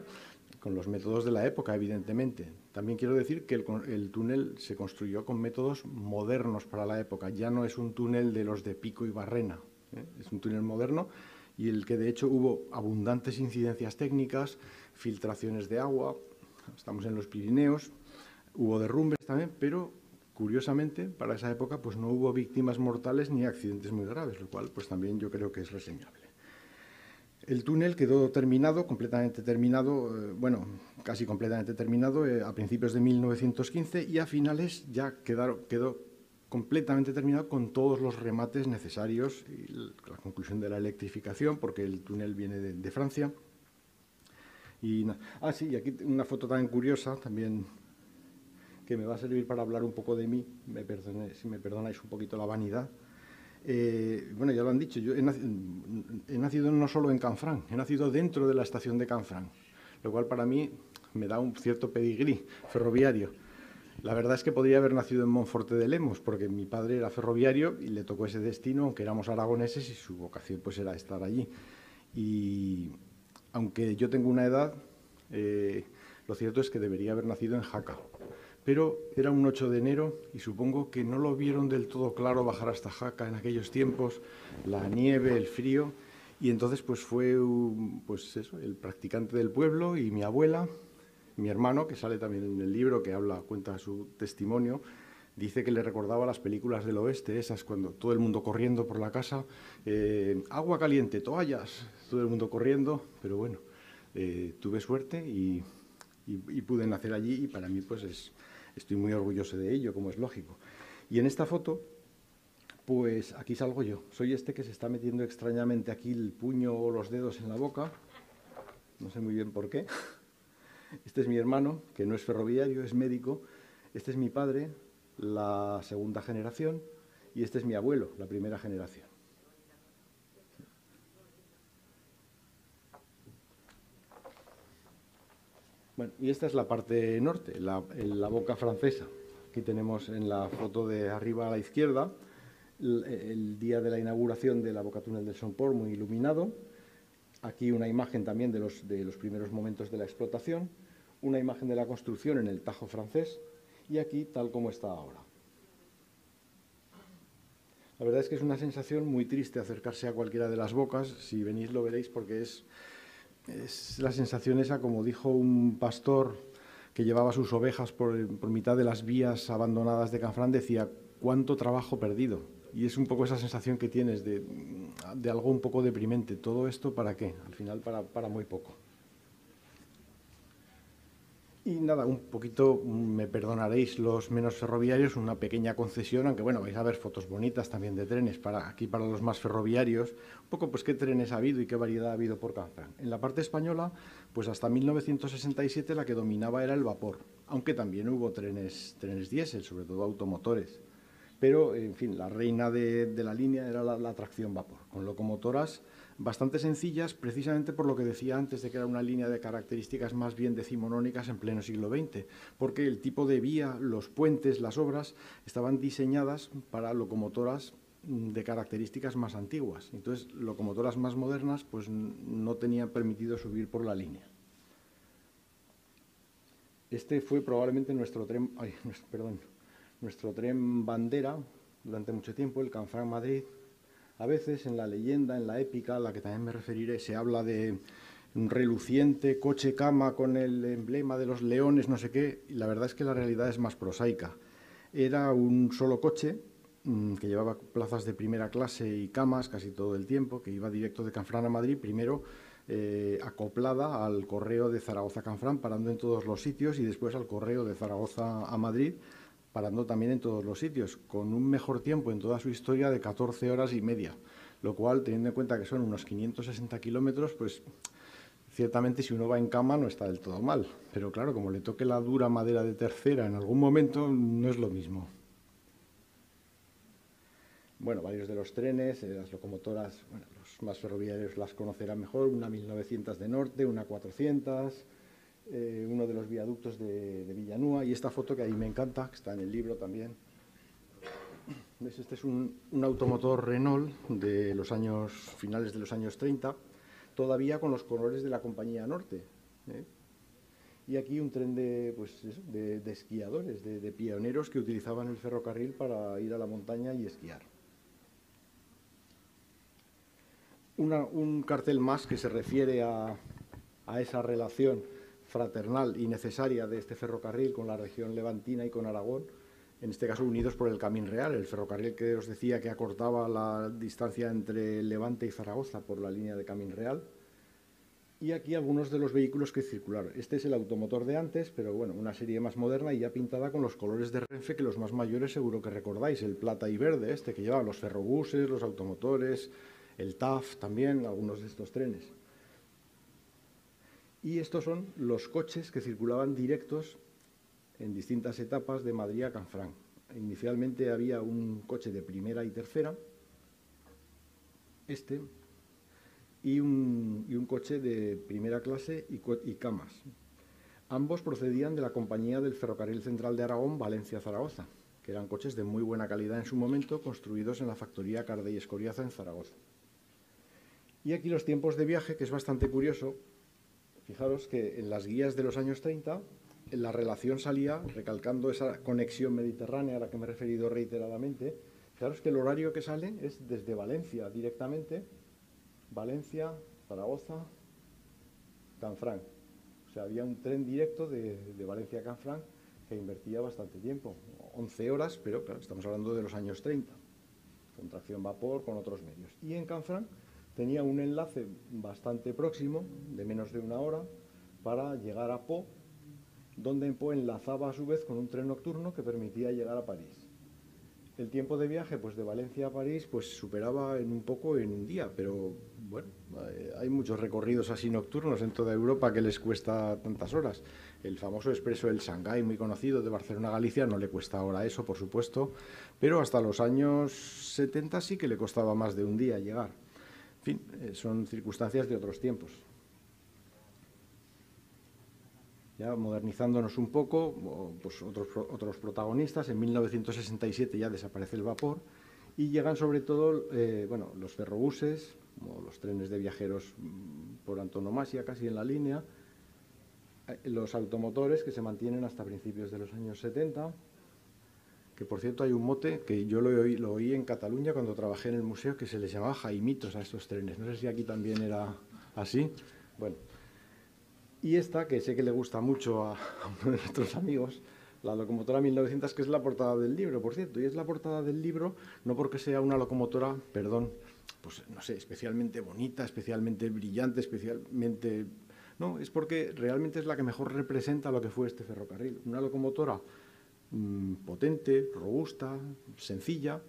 con los métodos de la época, evidentemente. También quiero decir que el, túnel se construyó con métodos modernos para la época, ya no es un túnel de los de Pico y Barrena, ¿eh? es un túnel moderno y el que de hecho hubo abundantes incidencias técnicas, filtraciones de agua, estamos en los Pirineos, Hubo derrumbes también, pero curiosamente para esa época pues no hubo víctimas mortales ni accidentes muy graves, lo cual pues también yo creo que es reseñable. El túnel quedó terminado, completamente terminado, eh, bueno, casi completamente terminado eh, a principios de 1915 y a finales ya quedó completamente terminado con todos los remates necesarios y la conclusión de la electrificación, porque el túnel viene de, Francia. Y, ah, sí, y aquí una foto tan curiosa, también que me va a servir para hablar un poco de mí, me si me perdonáis un poquito la vanidad. Eh, bueno, ya lo han dicho, yo he nacido, no solo en Canfrán, he nacido dentro de la estación de Canfrán, lo cual para mí me da un cierto pedigrí ferroviario. La verdad es que podría haber nacido en Monforte de Lemos, porque mi padre era ferroviario y le tocó ese destino, aunque éramos aragoneses y su vocación pues era estar allí. Y aunque yo tengo una edad, eh, lo cierto es que debería haber nacido en Jaca. Pero era un 8 de enero y supongo que no lo vieron del todo claro bajar hasta Jaca en aquellos tiempos, la nieve, el frío, y entonces pues fue pues eso, el practicante del pueblo y mi abuela, mi hermano, que sale también en el libro, que habla, cuenta su testimonio, dice que le recordaba las películas del oeste, esas cuando todo el mundo corriendo por la casa, eh, agua caliente, toallas, todo el mundo corriendo, pero bueno, eh, tuve suerte y, pude nacer allí y para mí pues estoy muy orgulloso de ello, como es lógico. Y en esta foto, pues aquí salgo yo, soy este que se está metiendo extrañamente aquí el puño o los dedos en la boca, no sé muy bien por qué. Este es mi hermano, que no es ferroviario, es médico. Este es mi padre, la segunda generación. Y este es mi abuelo, la primera generación. Bueno, y esta es la parte norte, la, boca francesa. Aquí tenemos en la foto de arriba a la izquierda el, el día de la inauguración de la boca túnel del Somport, muy iluminado Aquí una imagen también de los, de los primeros momentos de la explotación, una imagen de la construcción en el Tajo francés y aquí tal como está ahora. La verdad es que es una sensación muy triste acercarse a cualquiera de las bocas, si venís lo veréis porque es, es la sensación esa, como dijo un pastor que llevaba sus ovejas por, por mitad de las vías abandonadas de Canfrán, decía, cuánto trabajo perdido y es un poco esa sensación que tienes de, algo un poco deprimente. ¿Todo esto para qué? Al final para, para muy poco. Y nada, un poquito, me perdonaréis los menos ferroviarios, una pequeña concesión, aunque bueno, vais a ver fotos bonitas también de trenes para aquí para los más ferroviarios. Un poco pues qué trenes ha habido y qué variedad ha habido por Canfrán. En la parte española, pues hasta 1967 la que dominaba era el vapor, aunque también hubo trenes, trenes diésel, sobre todo automotores pero en fin, la reina de, la línea era la, tracción vapor, con locomotoras bastante sencillas, precisamente por lo que decía antes de que era una línea de características más bien decimonónicas en pleno siglo XX, porque el tipo de vía, los puentes, las obras estaban diseñadas para locomotoras mm, de características más antiguas. Entonces, locomotoras más modernas pues no tenían permitido subir por la línea. Este fue probablemente nuestro tren, perdón, nuestro tren bandera durante mucho tiempo, el Canfranc Madrid. A veces en la leyenda, en la épica, a la que también me referiré, se habla de un reluciente coche cama con el emblema de los leones, no sé qué, y la verdad es que la realidad es más prosaica. Era un solo coche mm, que llevaba plazas de primera clase y camas casi todo el tiempo, que iba directo de Canfrán a Madrid, primero eh, acoplada al correo de Zaragoza-Canfrán, parando en todos los sitios, y después al correo de Zaragoza a Madrid, parando también en todos los sitios, con un mejor tiempo en toda su historia de 14 horas y media, lo cual, teniendo en cuenta que son unos 560 kilómetros, pues ciertamente si uno va en cama no está del todo mal, pero claro, como le toque la dura madera de tercera en algún momento, no es lo mismo. Bueno, varios de los trenes, eh, las locomotoras, bueno, los más ferroviarios las conocerán mejor, una 1900 de norte, una 400, eh, uno de los viaductos de, Villanúa y esta foto que ahí me encanta, que está en el libro también. Este es un, automotor Renault de los años finales de los años 30, todavía con los colores de la compañía Norte. ¿eh? Y aquí un tren de, pues de, esquiadores, de, pioneros que utilizaban el ferrocarril para ir a la montaña y esquiar. un cartel más que se refiere a, a esa relación fraternal y necesaria de este ferrocarril con la región levantina y con Aragón, en este caso unidos por el Camín Real, el ferrocarril que os decía que acortaba la distancia entre Levante y Zaragoza por la línea de Camín Real. Y aquí algunos de los vehículos que circularon. Este es el automotor de antes, pero bueno, una serie más moderna y ya pintada con los colores de Renfe que los más mayores seguro que recordáis, el plata y verde este que llevaba los ferrobuses, los automotores, el TAF también, algunos de estos trenes. Y estos son los coches que circulaban directos en distintas etapas de Madrid a Canfrán. Inicialmente había un coche de primera y tercera, este, y un, coche de primera clase y, camas. Ambos procedían de la compañía del Ferrocarril Central de Aragón Valencia-Zaragoza, que eran coches de muy buena calidad en su momento, construidos en la factoría Cardey Escoriaza en Zaragoza. Y aquí los tiempos de viaje, que es bastante curioso. Fijaros que en las guías de los años 30 la relación salía, recalcando esa conexión mediterránea a la que me he referido reiteradamente, fijaros que el horario que sale es desde Valencia directamente, Valencia, Zaragoza, Canfrán. O sea, había un tren directo de, Valencia a Canfrán que invertía bastante tiempo, 11 horas, pero claro, estamos hablando de los años 30, con tracción vapor, con otros medios. Y en Canfrán tenía un enlace bastante próximo, de menos de una hora, para llegar a Po, donde en Po enlazaba a su vez con un tren nocturno que permitía llegar a París. El tiempo de viaje pues de Valencia a París pues superaba en un poco en un día, pero bueno, eh, hay muchos recorridos así nocturnos en toda Europa que les cuesta tantas horas. El famoso expreso del Shanghái, muy conocido de Barcelona a Galicia, no le cuesta ahora eso, por supuesto, pero hasta los años 70 sí que le costaba más de un día llegar. Fin, eh, son circunstancias de otros tiempos. ya modernizándonos un poco, pues otros, otros protagonistas, en 1967 ya desaparece el vapor y llegan sobre todo eh, bueno, los ferrobuses, o los trenes de viajeros mm, por antonomasia casi en la línea, eh, los automotores que se mantienen hasta principios de los años 70, que por cierto hay un mote que yo lo oí, lo oí en Cataluña cuando trabajé en el museo que se les llamaba Jaimitos a estos trenes. No sé si aquí también era así. Bueno, y esta, que sé que le gusta mucho a, uno de nuestros amigos, la locomotora 1900, que es la portada del libro, por cierto. Y es la portada del libro no porque sea una locomotora, perdón, pues no sé, especialmente bonita, especialmente brillante, especialmente... No, es porque realmente es la que mejor representa lo que fue este ferrocarril. Una locomotora mm, potente, robusta, sencilla,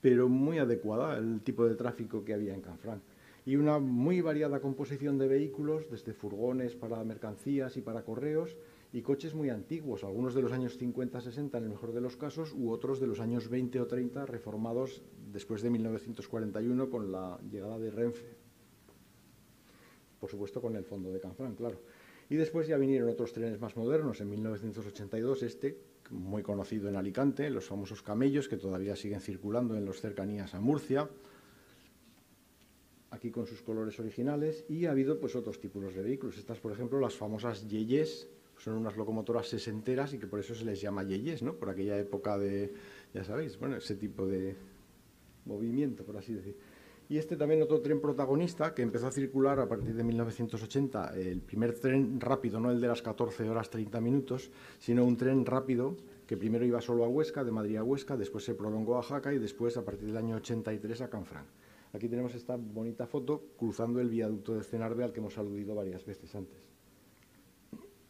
pero muy adecuada al tipo de tráfico que había en Canfrán y una muy variada composición de vehículos, desde furgones para mercancías y para correos, y coches muy antiguos, algunos de los años 50-60 en el mejor de los casos, u otros de los años 20 o 30 reformados después de 1941 con la llegada de Renfe. Por supuesto con el fondo de Canfrán, claro. Y después ya vinieron otros trenes más modernos, en 1982 este, muy conocido en Alicante, los famosos camellos que todavía siguen circulando en las cercanías a Murcia, aquí con sus colores originales, y ha habido pues otros tipos de vehículos. Estas, por ejemplo, las famosas Yeyes, son unas locomotoras sesenteras y que por eso se les llama Yeyes, ¿no? Por aquella época de, ya sabéis, bueno, ese tipo de movimiento, por así decir. Y este también otro tren protagonista que empezó a circular a partir de 1980, el primer tren rápido, no el de las 14 horas 30 minutos, sino un tren rápido que primero iba solo a Huesca, de Madrid a Huesca, después se prolongó a Jaca y después, a partir del año 83, a Canfrán. Aquí tenemos esta bonita foto cruzando el viaducto de Cenarbe al que hemos aludido varias veces antes.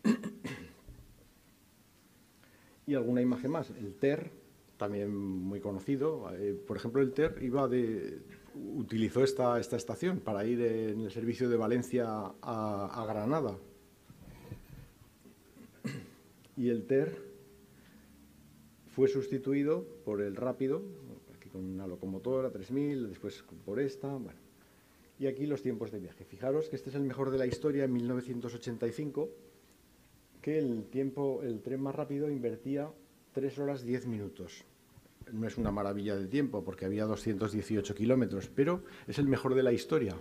y alguna imagen más. El TER, también muy conocido. Eh, por ejemplo, el TER iba de, utilizó esta, esta estación para ir en el servicio de Valencia a, Granada. Y el TER fue sustituido por el rápido, con una locomotora 3000, después por esta, bueno. Y aquí los tiempos de viaje. Fijaros que este es el mejor de la historia en 1985, que el tiempo, el tren más rápido invertía 3 horas 10 minutos. No es una maravilla de tiempo porque había 218 kilómetros, pero es el mejor de la historia.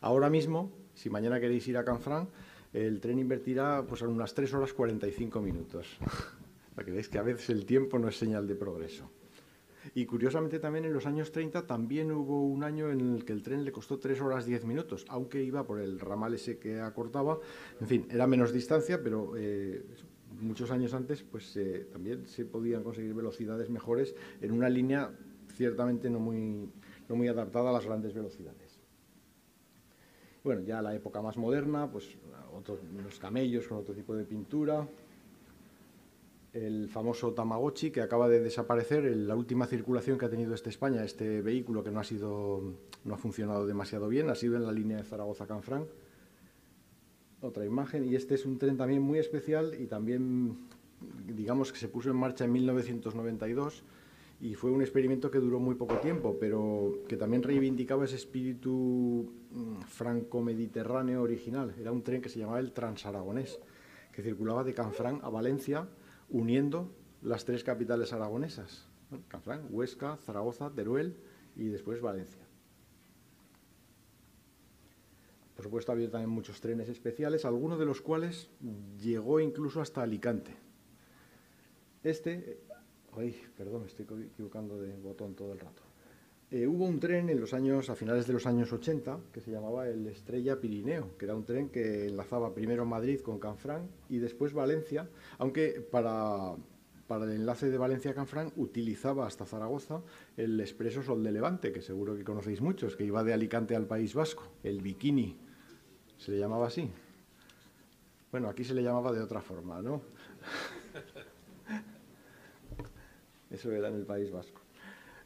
Ahora mismo, si mañana queréis ir a Canfrán, el tren invertirá pues, unas 3 horas 45 minutos. Para que veáis que a veces el tiempo no es señal de progreso. Y curiosamente también en los años 30 también hubo un año en el que el tren le costó 3 horas 10 minutos, aunque iba por el ramal ese que acortaba. En fin, era menos distancia, pero eh, muchos años antes pues eh, también se podían conseguir velocidades mejores en una línea ciertamente no muy, no muy adaptada a las grandes velocidades. Bueno, ya la época más moderna, pues otros, los camellos con otro tipo de pintura, el famoso Tamagotchi que acaba de desaparecer, la última circulación que ha tenido este España, este vehículo que no ha sido, no ha funcionado demasiado bien, ha sido en la línea de Zaragoza-Canfrán. Otra imagen, y este es un tren también muy especial y también, digamos que se puso en marcha en 1992 y fue un experimento que duró muy poco tiempo, pero que también reivindicaba ese espíritu mm, franco-mediterráneo original. Era un tren que se llamaba el Transaragonés que circulaba de Canfrán a Valencia, uniendo las tres capitales aragonesas, Canfrán, Huesca, Zaragoza, Teruel y después Valencia. Por supuesto, ha habido también muchos trenes especiales, algunos de los cuales llegó incluso hasta Alicante. Este, ay, perdón, me estoy equivocando de botón todo el rato. Eh, hubo un tren en los años, a finales de los años 80, que se llamaba el Estrella Pirineo, que era un tren que enlazaba primero Madrid con Canfrán y después Valencia, aunque para, para el enlace de Valencia-Canfrán utilizaba hasta Zaragoza el expreso Sol de Levante, que seguro que conocéis muchos, que iba de Alicante al País Vasco, el Bikini, se le llamaba así. Bueno, aquí se le llamaba de otra forma, ¿no? Eso era en el País Vasco.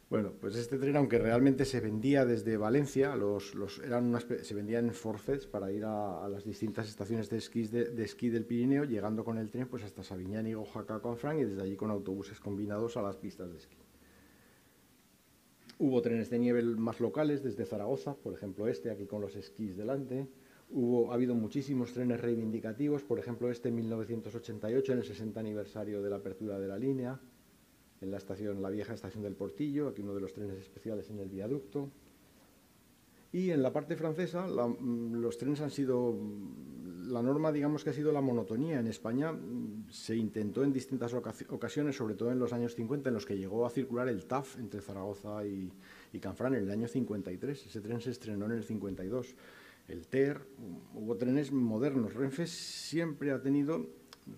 Bueno, pues este tren, aunque realmente se vendía desde Valencia, eran se vendían en forfets para ir a, las distintas estaciones de esquí, de, esquí del Pirineo, llegando con el tren pues hasta Sabiñán y Oaxaca con y desde allí con autobuses combinados a las pistas de esquí. Hubo trenes de nieve más locales desde Zaragoza, por ejemplo este, aquí con los esquís delante. Ha habido muchísimos trenes reivindicativos, por ejemplo este en 1988, en el 60 aniversario de la apertura de la línea en la estación, la vieja estación del Portillo, aquí uno de los trenes especiales en el viaducto. Y en la parte francesa, mm, los trenes han sido, mm, la norma digamos que ha sido la monotonía. En España mm, se intentó en distintas ocasiones, sobre todo en los años 50, en los que llegó a circular el TAF entre Zaragoza y, y Canfrán en el año 53. Ese tren se estrenó en el 52. El TER, hubo trenes modernos. Renfe siempre ha tenido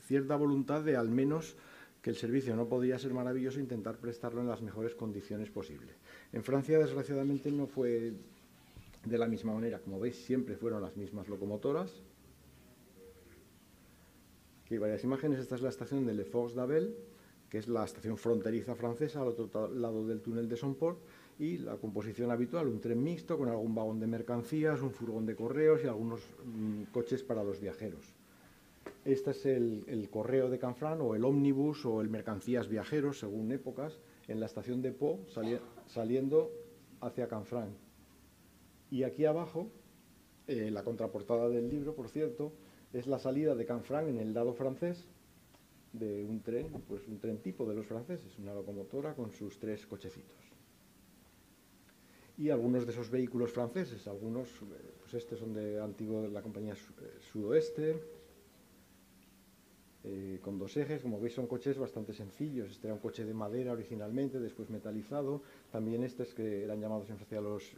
cierta voluntad de al menos que el servicio no podía ser maravilloso, intentar prestarlo en las mejores condiciones posibles. En Francia, desgraciadamente, no fue de la misma manera. Como veis, siempre fueron las mismas locomotoras. Aquí hay varias imágenes. Esta es la estación de Le Fox d'Abel, que es la estación fronteriza francesa al otro lado del túnel de Somport, y la composición habitual, un tren mixto con algún vagón de mercancías, un furgón de correos y algunos mm, coches para los viajeros. Este es el, correo de Canfrán o el ómnibus o el mercancías viajeros, según épocas, en la estación de Po, saliendo hacia Canfrán. Y aquí abajo, eh, la contraportada del libro, por cierto, es la salida de Canfrán en el lado francés de un tren, pues un tren tipo de los franceses, una locomotora con sus tres cochecitos. Y algunos de esos vehículos franceses, algunos, eh, pues estos son de antiguo de la compañía eh, Sudoeste, eh, con dos ejes. Como veis son coches bastante sencillos. Este era un coche de madera originalmente, después metalizado. También estos que eran llamados en Francia los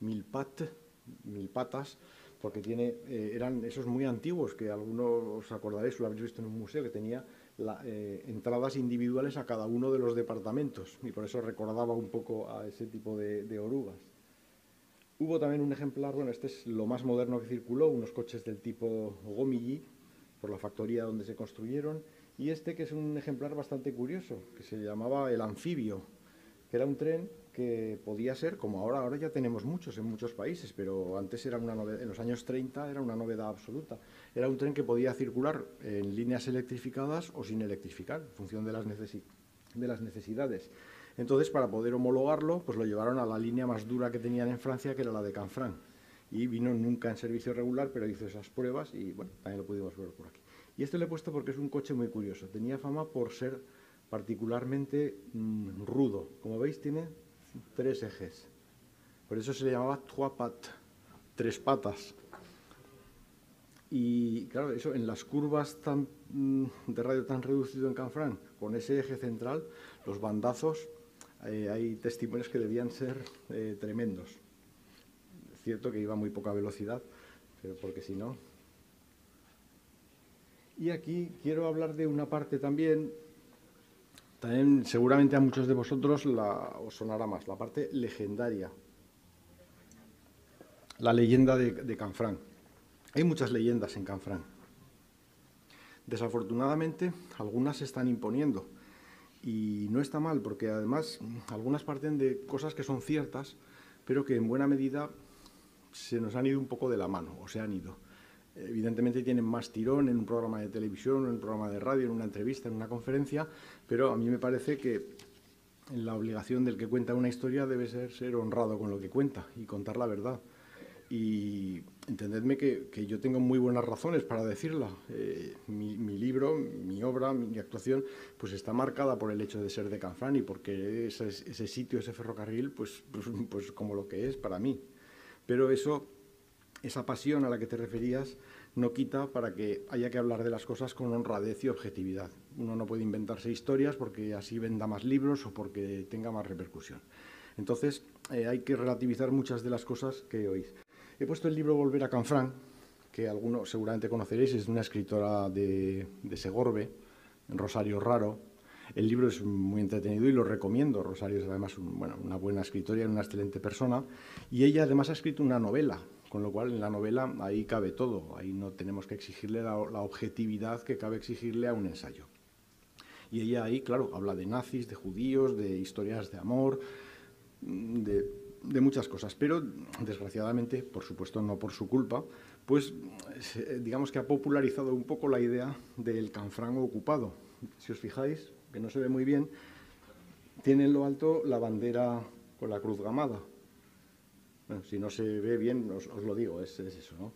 milpat, patas porque tiene, eran esos muy antiguos que algunos os acordaréis, lo habéis visto en un museo, que tenía entradas individuales a cada uno de los departamentos y por eso recordaba un poco a ese tipo de, orugas. Hubo también un ejemplar, bueno, este es lo más moderno que circuló, unos coches del tipo Gomilly, por la factoría donde se construyeron, y este que es un ejemplar bastante curioso, que se llamaba el anfibio, que era un tren que podía ser, como ahora, ahora ya tenemos muchos en muchos países, pero antes era una novedad, en los años 30 era una novedad absoluta. Era un tren que podía circular en líneas electrificadas o sin electrificar, en función de las, de las necesidades. Entonces, para poder homologarlo, pues lo llevaron a la línea más dura que tenían en Francia, que era la de Canfrán y vino nunca en servicio regular, pero hizo esas pruebas y bueno, también lo pudimos ver por aquí. Y este lo he puesto porque es un coche muy curioso. Tenía fama por ser particularmente mm, rudo. Como veis, tiene tres ejes. Por eso se le llamaba trois pattes, tres patas. Y claro, eso en las curvas tan, mm, de radio tan reducido en Canfrán, con ese eje central, los bandazos, eh, hay testimonios que debían ser eh, tremendos cierto que iba a muy poca velocidad, pero porque si no... Y aquí quiero hablar de una parte también, también seguramente a muchos de vosotros la, os sonará más, la parte legendaria, la leyenda de, de Canfrán. Hay muchas leyendas en Canfrán. Desafortunadamente, algunas se están imponiendo. Y no está mal, porque además algunas parten de cosas que son ciertas, pero que en buena medida se nos han ido un poco de la mano, o se han ido. Evidentemente tienen más tirón en un programa de televisión, en un programa de radio, en una entrevista, en una conferencia, pero a mí me parece que la obligación del que cuenta una historia debe ser ser honrado con lo que cuenta y contar la verdad. y entendedme que, yo tengo muy buenas razones para decirla. Eh, mi, libro, mi obra, mi actuación, pues está marcada por el hecho de ser de Canfrán y porque ese, ese sitio, ese ferrocarril, pues, pues, pues, como lo que es para mí. Pero eso, esa pasión a la que te referías, no quita para que haya que hablar de las cosas con honradez y objetividad. Uno no puede inventarse historias porque así venda más libros o porque tenga más repercusión. Entonces, eh, hay que relativizar muchas de las cosas que oís. He puesto el libro Volver a Canfrán, que algunos seguramente conoceréis, es una escritora de, Segorbe, Rosario Raro. El libro es muy entretenido y lo recomiendo. Rosario es además una buena escritora y una excelente persona. Y ella además ha escrito una novela, con lo cual en la novela ahí cabe todo. Ahí no tenemos que exigirle la, objetividad que cabe exigirle a un ensayo. Y ella ahí, claro, habla de nazis, de judíos, de historias de amor, de de muchas cosas, pero desgraciadamente, por supuesto no por su culpa, pues digamos que ha popularizado un poco la idea del canfrán ocupado. Si os fijáis, que no se ve muy bien, tiene en lo alto la bandera con la cruz gamada. Bueno, si no se ve bien, os, lo digo, es, es, eso, ¿no?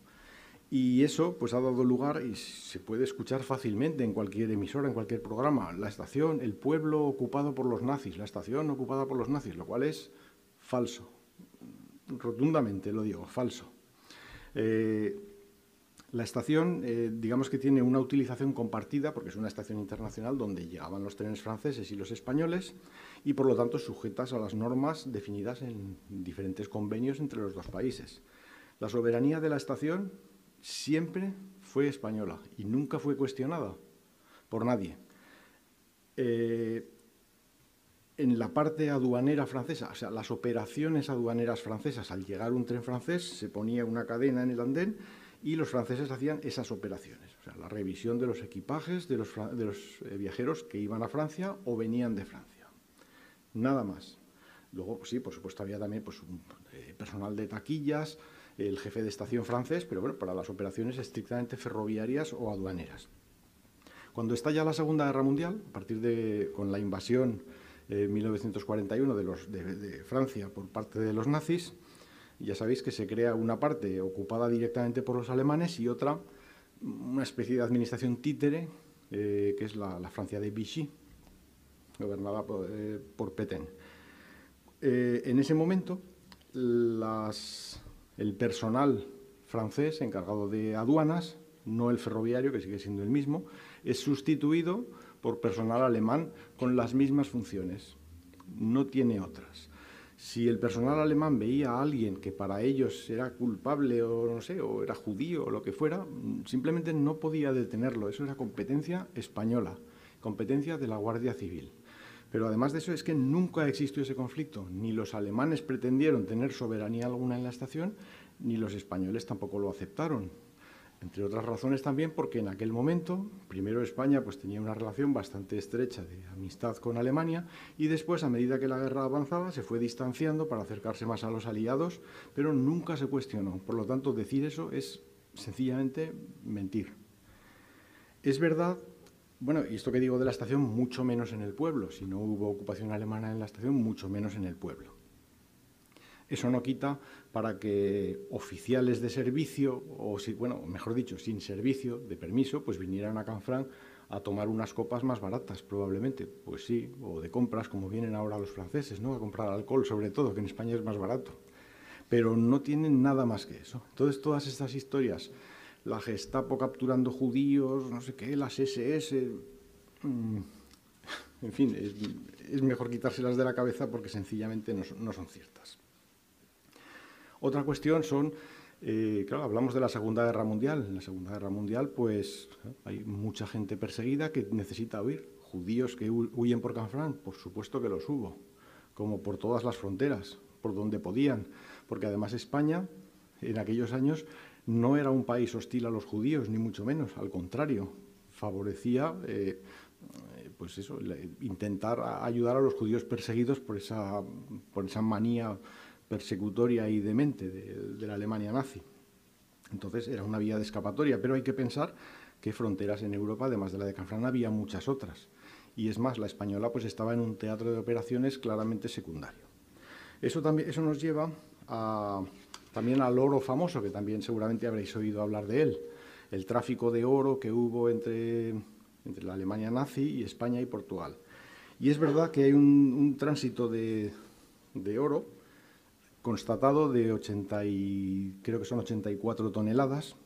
Y eso pues ha dado lugar y se puede escuchar fácilmente en cualquier emisora, en cualquier programa. La estación, el pueblo ocupado por los nazis, la estación ocupada por los nazis, lo cual es falso rotundamente lo digo, falso. Eh, la estación, eh, digamos que tiene una utilización compartida, porque es una estación internacional donde llegaban los trenes franceses y los españoles, y por lo tanto sujetas a las normas definidas en diferentes convenios entre los dos países. La soberanía de la estación siempre fue española y nunca fue cuestionada por nadie. Eh, en la parte aduanera francesa, o sea, las operaciones aduaneras francesas, al llegar un tren francés, se ponía una cadena en el andén y los franceses hacían esas operaciones, o sea, la revisión de los equipajes de los, eh, viajeros que iban a Francia o venían de Francia. Nada más. Luego, pues sí, por supuesto, había también pues, un, eh, personal de taquillas, el jefe de estación francés, pero bueno, para las operaciones estrictamente ferroviarias o aduaneras. Cuando estalla la Segunda Guerra Mundial, a partir de con la invasión en 1941 de, los, de, Francia por parte de los nazis. Ya sabéis que se crea una parte ocupada directamente por los alemanes y otra, una especie de administración títere, eh, que es la, Francia de Vichy, gobernada por, eh, Pétain. Eh, en ese momento, el personal francés encargado de aduanas, no el ferroviario, que sigue siendo el mismo, es sustituido por personal alemán con las mismas funciones. No tiene otras. Si el personal alemán veía a alguien que para ellos era culpable o no sé, o era judío o lo que fuera, simplemente no podía detenerlo. Eso era competencia española, competencia de la Guardia Civil. Pero además de eso es que nunca existió ese conflicto. Ni los alemanes pretendieron tener soberanía alguna en la estación, ni los españoles tampoco lo aceptaron entre otras razones también porque en aquel momento, primero España pues tenía una relación bastante estrecha de amistad con Alemania y después, a medida que la guerra avanzaba, se fue distanciando para acercarse más a los aliados, pero nunca se cuestionó. Por lo tanto, decir eso es sencillamente mentir. Es verdad, bueno, y esto que digo de la estación, mucho menos en el pueblo. Si no hubo ocupación alemana en la estación, mucho menos en el pueblo. Eso no quita para que oficiales de servicio, o bueno, mejor dicho, sin servicio, de permiso, pues vinieran a Canfrán a tomar unas copas más baratas, probablemente. Pues sí, o de compras, como vienen ahora los franceses, ¿no? A comprar alcohol, sobre todo, que en España es más barato. Pero no tienen nada más que eso. Entonces, todas estas historias, la Gestapo capturando judíos, no sé qué, las SS. Mm, en fin, es, mejor quitárselas de la cabeza porque sencillamente no son ciertas. Otra cuestión son, eh, claro, hablamos de la Segunda Guerra Mundial. En la Segunda Guerra Mundial, pues hay mucha gente perseguida que necesita huir. Judíos que huyen por Canfrán, por supuesto que los hubo, como por todas las fronteras, por donde podían, porque además España, en aquellos años, no era un país hostil a los judíos, ni mucho menos, al contrario, favorecía eh, pues eso, intentar ayudar a los judíos perseguidos por esa, por esa manía persecutoria y demente de, la Alemania nazi. Entonces era una vía de escapatoria, pero hay que pensar que fronteras en Europa, además de la de Canfrán, había muchas otras. Y es más, la española pues estaba en un teatro de operaciones claramente secundario. Eso, también, eso nos lleva a, también al oro famoso, que también seguramente habréis oído hablar de él, el tráfico de oro que hubo entre, entre la Alemania nazi y España y Portugal. Y es verdad que hay un, tránsito de, de, oro constatado de 80 y, creo que son 84 toneladas.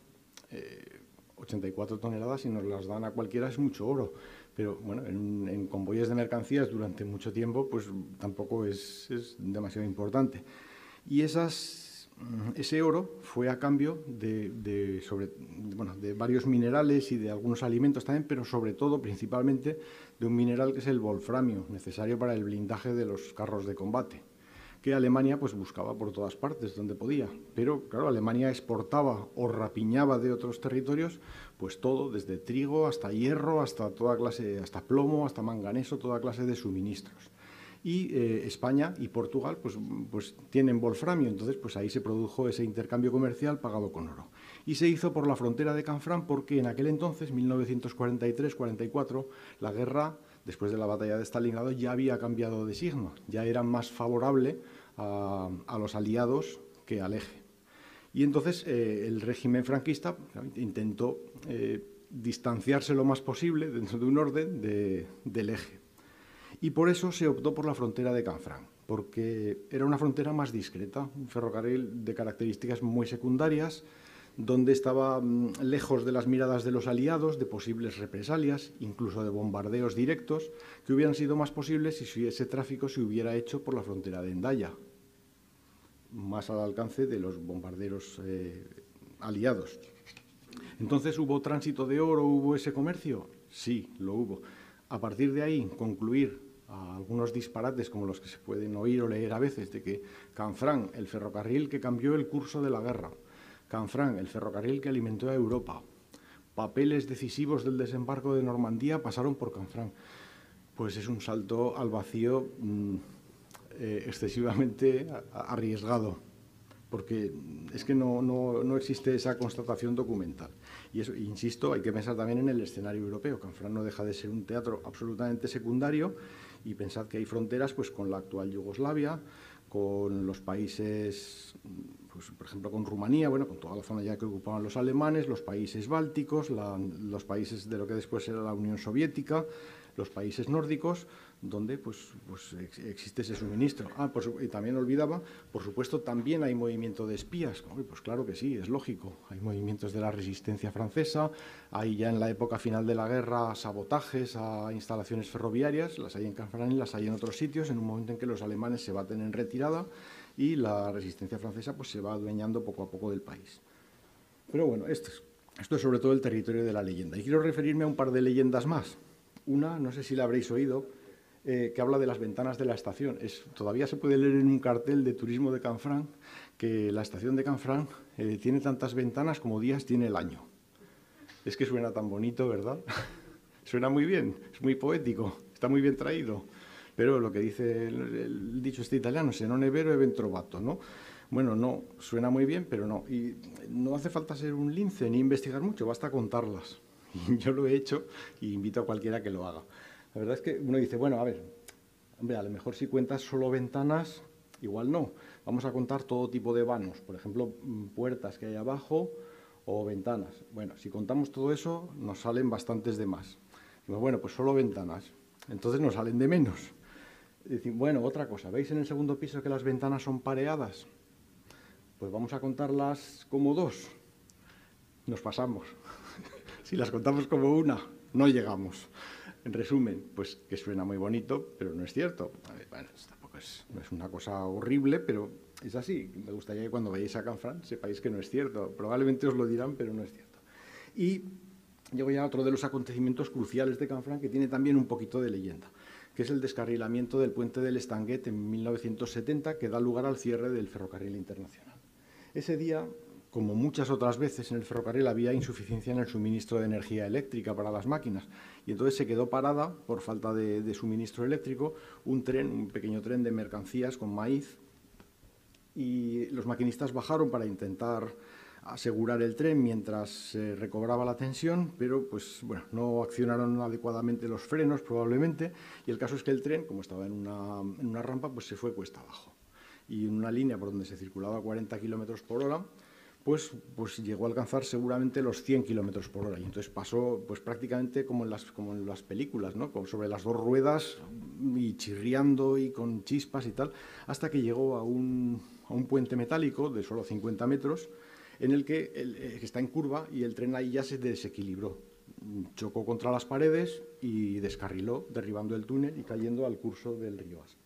84 eh, toneladas, si nos las dan a cualquiera, es mucho oro. Pero bueno, en, en convoyes de mercancías durante mucho tiempo, pues tampoco es, es demasiado importante. Y esas ese oro fue a cambio de varios minerales y de algunos alimentos también, pero sobre todo, principalmente, de un mineral que es el wolframio, necesario para el blindaje de los carros de combate, que Alemania pues, buscaba por todas partes donde podía. Pero, claro, Alemania exportaba o rapiñaba de otros territorios pues todo, desde trigo hasta hierro, hasta toda clase, hasta plomo, hasta manganeso, toda clase de suministros y eh, España y Portugal pues, pues tienen wolframio, entonces pues ahí se produjo ese intercambio comercial pagado con oro. Y se hizo por la frontera de Canfrán porque en aquel entonces, 1943-44, la guerra, después de la batalla de Stalingrado, ya había cambiado de signo, ya era más favorable a, los aliados que al eje. Y entonces eh, el régimen franquista intentó eh, distanciarse lo más posible dentro de un orden del eje y por eso se optó por la frontera de Canfrán, porque era una frontera más discreta, un ferrocarril de características muy secundarias, donde estaba mm, lejos de las miradas de los aliados, de posibles represalias, incluso de bombardeos directos, que hubieran sido más posibles si ese tráfico se hubiera hecho por la frontera de Endaya, más al alcance de los bombarderos eh, aliados. Entonces, ¿hubo tránsito de oro? ¿Hubo ese comercio? Sí, lo hubo. A partir de ahí, concluir a algunos disparates como los que se pueden oír o leer a veces, de que Canfrán, el ferrocarril que cambió el curso de la guerra, Canfrán, el ferrocarril que alimentó a Europa, papeles decisivos del desembarco de Normandía pasaron por Canfrán. Pues es un salto al vacío mm, eh, excesivamente arriesgado, porque es que no, no, existe esa constatación documental. Y eso, insisto, hay que pensar también en el escenario europeo. Canfrán no deja de ser un teatro absolutamente secundario y pensad que hay fronteras pues, con la actual Yugoslavia, con los países, pues, por ejemplo, con Rumanía, bueno, con toda la zona ya que ocupaban los alemanes, los países bálticos, los países de lo que después era la Unión Soviética, los países nórdicos, donde pues, pues existe ese suministro. Ah, y también olvidaba, por supuesto, también hay movimiento de espías. Pues claro que sí, es lógico. Hay movimientos de la resistencia francesa, hay ya en la época final de la guerra sabotajes a instalaciones ferroviarias, las hay en Canfrán y las hay en otros sitios, en un momento en que los alemanes se baten en retirada y la resistencia francesa pues, se va adueñando poco a poco del país. Pero bueno, esto es, esto es sobre todo el territorio de la leyenda. Y quiero referirme a un par de leyendas más. Una, no sé si la habréis oído, eh, que habla de las ventanas de la estación. Es, todavía se puede leer en un cartel de turismo de Canfrán que la estación de Canfrán eh, tiene tantas ventanas como días tiene el año. Es que suena tan bonito, ¿verdad? suena muy bien, es muy poético, está muy bien traído. Pero lo que dice el, dicho este italiano, se non è vero e trovato, ¿no? Bueno, no, suena muy bien, pero no. Y no hace falta ser un lince ni investigar mucho, basta contarlas. Yo lo he hecho y invito a cualquiera que lo haga. La verdad es que uno dice, bueno, a ver, hombre, a lo mejor si cuentas solo ventanas, igual no. Vamos a contar todo tipo de vanos, por ejemplo, mm, puertas que hay abajo o ventanas. Bueno, si contamos todo eso, nos salen bastantes de más. bueno, pues solo ventanas. Entonces nos salen de menos. Decir, bueno, otra cosa, ¿veis en el segundo piso que las ventanas son pareadas? Pues vamos a contarlas como dos. Nos pasamos. Si las contamos como una, no llegamos. En resumen, pues que suena muy bonito, pero no es cierto. Bueno, tampoco es, no es una cosa horrible, pero es así. Me gustaría que cuando vayáis a Canfrán sepáis que no es cierto. Probablemente os lo dirán, pero no es cierto. Y llego ya a otro de los acontecimientos cruciales de Canfrán que tiene también un poquito de leyenda, que es el descarrilamiento del puente del Estanguet en 1970, que da lugar al cierre del ferrocarril internacional. Ese día como muchas otras veces en el ferrocarril había insuficiencia en el suministro de energía eléctrica para las máquinas. Y entonces se quedó parada por falta de, suministro eléctrico un tren, un pequeño tren de mercancías con maíz. Y los maquinistas bajaron para intentar asegurar el tren mientras se recobraba la tensión, pero pues bueno, no accionaron adecuadamente los frenos probablemente. Y el caso es que el tren, como estaba en una, en una rampa, pues se fue cuesta abajo. Y en una línea por donde se circulaba a 40 kilómetros por hora, pues, llegó a alcanzar seguramente los 100 kilómetros por hora. Y entonces pasó pues prácticamente como en las, como películas, ¿no? sobre las dos ruedas y chirriando y con chispas y tal, hasta que llegó a un, puente metálico de solo 50 metros, en el eh, que está en curva y el tren ahí ya se desequilibró. Chocó contra las paredes y descarriló, derribando el túnel y cayendo al curso del río Asp.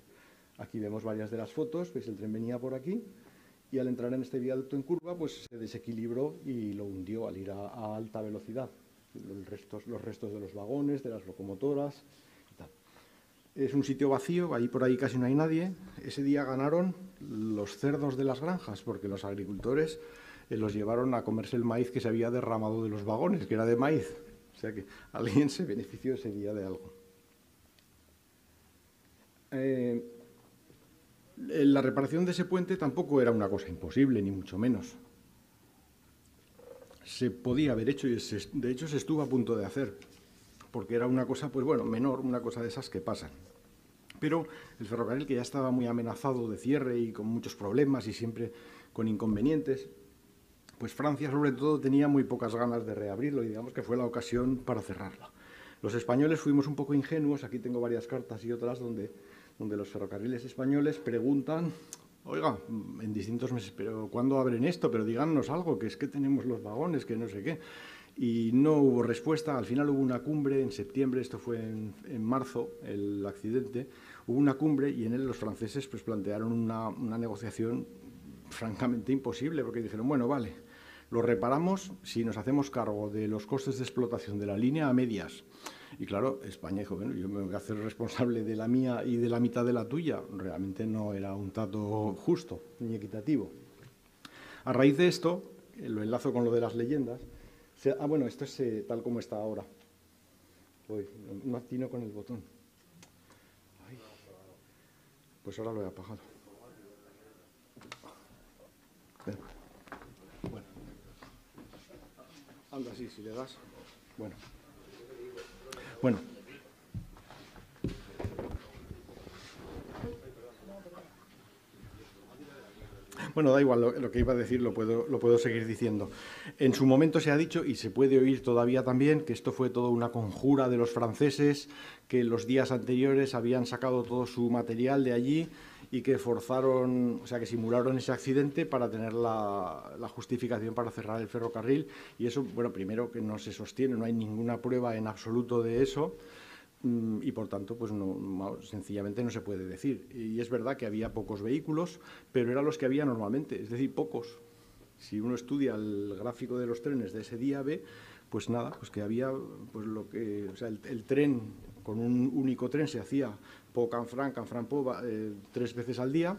Aquí vemos varias de las fotos, veis el tren venía por aquí y al entrar en este viaducto en curva pues se desequilibró y lo hundió al ir a, alta velocidad. Los restos, los restos de los vagones, de las locomotoras y tal. Es un sitio vacío, ahí por ahí casi no hay nadie. Ese día ganaron los cerdos de las granjas porque los agricultores eh, los llevaron a comerse el maíz que se había derramado de los vagones, que era de maíz. O sea que alguien se benefició ese día de algo. Eh, la reparación de ese puente tampoco era una cosa imposible, ni mucho menos. Se podía haber hecho y de hecho se estuvo a punto de hacer, porque era una cosa, pues bueno, menor, una cosa de esas que pasan. Pero el ferrocarril, que ya estaba muy amenazado de cierre y con muchos problemas y siempre con inconvenientes, pues Francia sobre todo tenía muy pocas ganas de reabrirlo y digamos que fue la ocasión para cerrarlo. Los españoles fuimos un poco ingenuos, aquí tengo varias cartas y otras donde donde los ferrocarriles españoles preguntan, oiga, en distintos meses, pero ¿cuándo abren esto? Pero díganos algo, que es que tenemos los vagones, que no sé qué. Y no hubo respuesta, al final hubo una cumbre en septiembre, esto fue en, en marzo, el accidente, hubo una cumbre y en él los franceses pues, plantearon una, una negociación francamente imposible, porque dijeron, bueno, vale, lo reparamos si nos hacemos cargo de los costes de explotación de la línea a medias y claro, España dijo, bueno, yo me voy a hacer responsable de la mía y de la mitad de la tuya. Realmente no era un trato justo ni equitativo. A raíz de esto, lo enlazo con lo de las leyendas. ah, bueno, esto es eh, tal como está ahora. Uy, no atino con el botón. pues ahora lo he apagado. Bueno. Anda así, si le das. Bueno. Bueno. Bueno, da igual, lo, que iba a decir lo puedo, lo puedo seguir diciendo. En su momento se ha dicho, y se puede oír todavía también, que esto fue toda una conjura de los franceses, que los días anteriores habían sacado todo su material de allí y que forzaron, o sea, que simularon ese accidente para tener la, justificación para cerrar el ferrocarril. Y eso, bueno, primero que no se sostiene, no hay ninguna prueba en absoluto de eso mm, y por tanto pues no, sencillamente no se puede decir. Y es verdad que había pocos vehículos, pero eran los que había normalmente, es decir, pocos. Si uno estudia el gráfico de los trenes de ese día ve, pues nada, pues que había pues lo que, o sea, el tren con un único tren se hacía Po Canfranc, Canfranc Po eh, tres veces al día.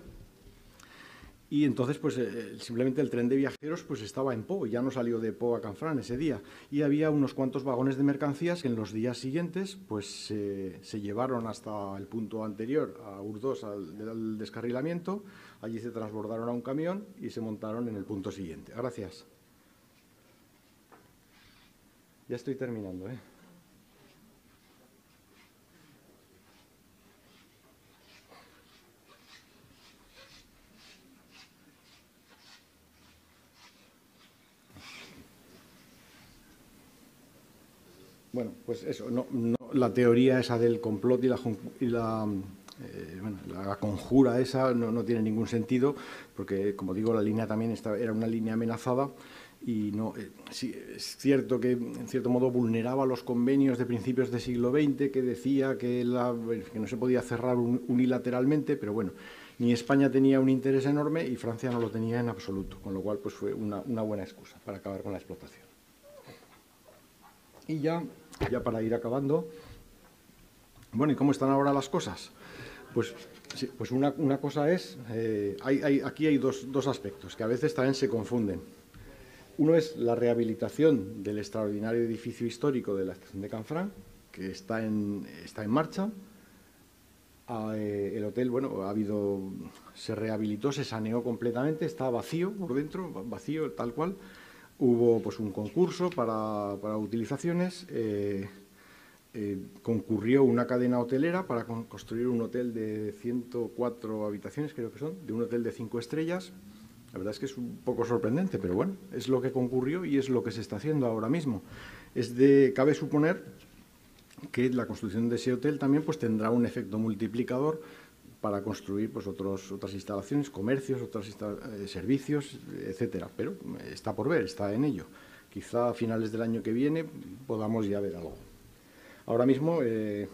Y entonces, pues eh, simplemente el tren de viajeros pues estaba en Po, ya no salió de Po a Canfranc ese día. Y había unos cuantos vagones de mercancías que en los días siguientes pues se llevaron hasta el punto anterior, a Urdos, al, al descarrilamiento. Allí se transbordaron a un camión y se montaron en el punto siguiente. Gracias. Ya estoy terminando, ¿eh? Bueno, pues eso, no, la teoría esa del complot y la, eh, la, conjura esa no, tiene ningún sentido, porque, como digo, la línea también era una línea amenazada y no, eh, es cierto que, en cierto modo, vulneraba los convenios de principios del siglo XX que decía que, no se podía cerrar unilateralmente, pero bueno, ni España tenía un interés enorme y Francia no lo tenía en absoluto, con lo cual pues fue una, una buena excusa para acabar con la explotación. Y ya ya para ir acabando. Bueno, ¿y cómo están ahora las cosas? Pues, pues una, cosa es, eh, aquí hay dos, dos, aspectos que a veces también se confunden. Uno es la rehabilitación del extraordinario edificio histórico de la estación de Canfranc, que está en, está en marcha. Ah, eh, el hotel, bueno, ha habido, se rehabilitó, se saneó completamente, está vacío por dentro, vacío tal cual. Hubo pues, un concurso para, utilizaciones. Eh, eh, concurrió una cadena hotelera para construir un hotel de 104 habitaciones, creo que son, de un hotel de cinco estrellas. La verdad es que es un poco sorprendente, pero bueno, es lo que concurrió y es lo que se está haciendo ahora mismo. Es de, cabe suponer que la construcción de ese hotel también pues, tendrá un efecto multiplicador para construir pues, otros, otras instalaciones, comercios, otros eh, servicios, etcétera. Pero eh, está por ver, está en ello. Quizá a finales del año que viene podamos ya ver algo. Ahora mismo eh,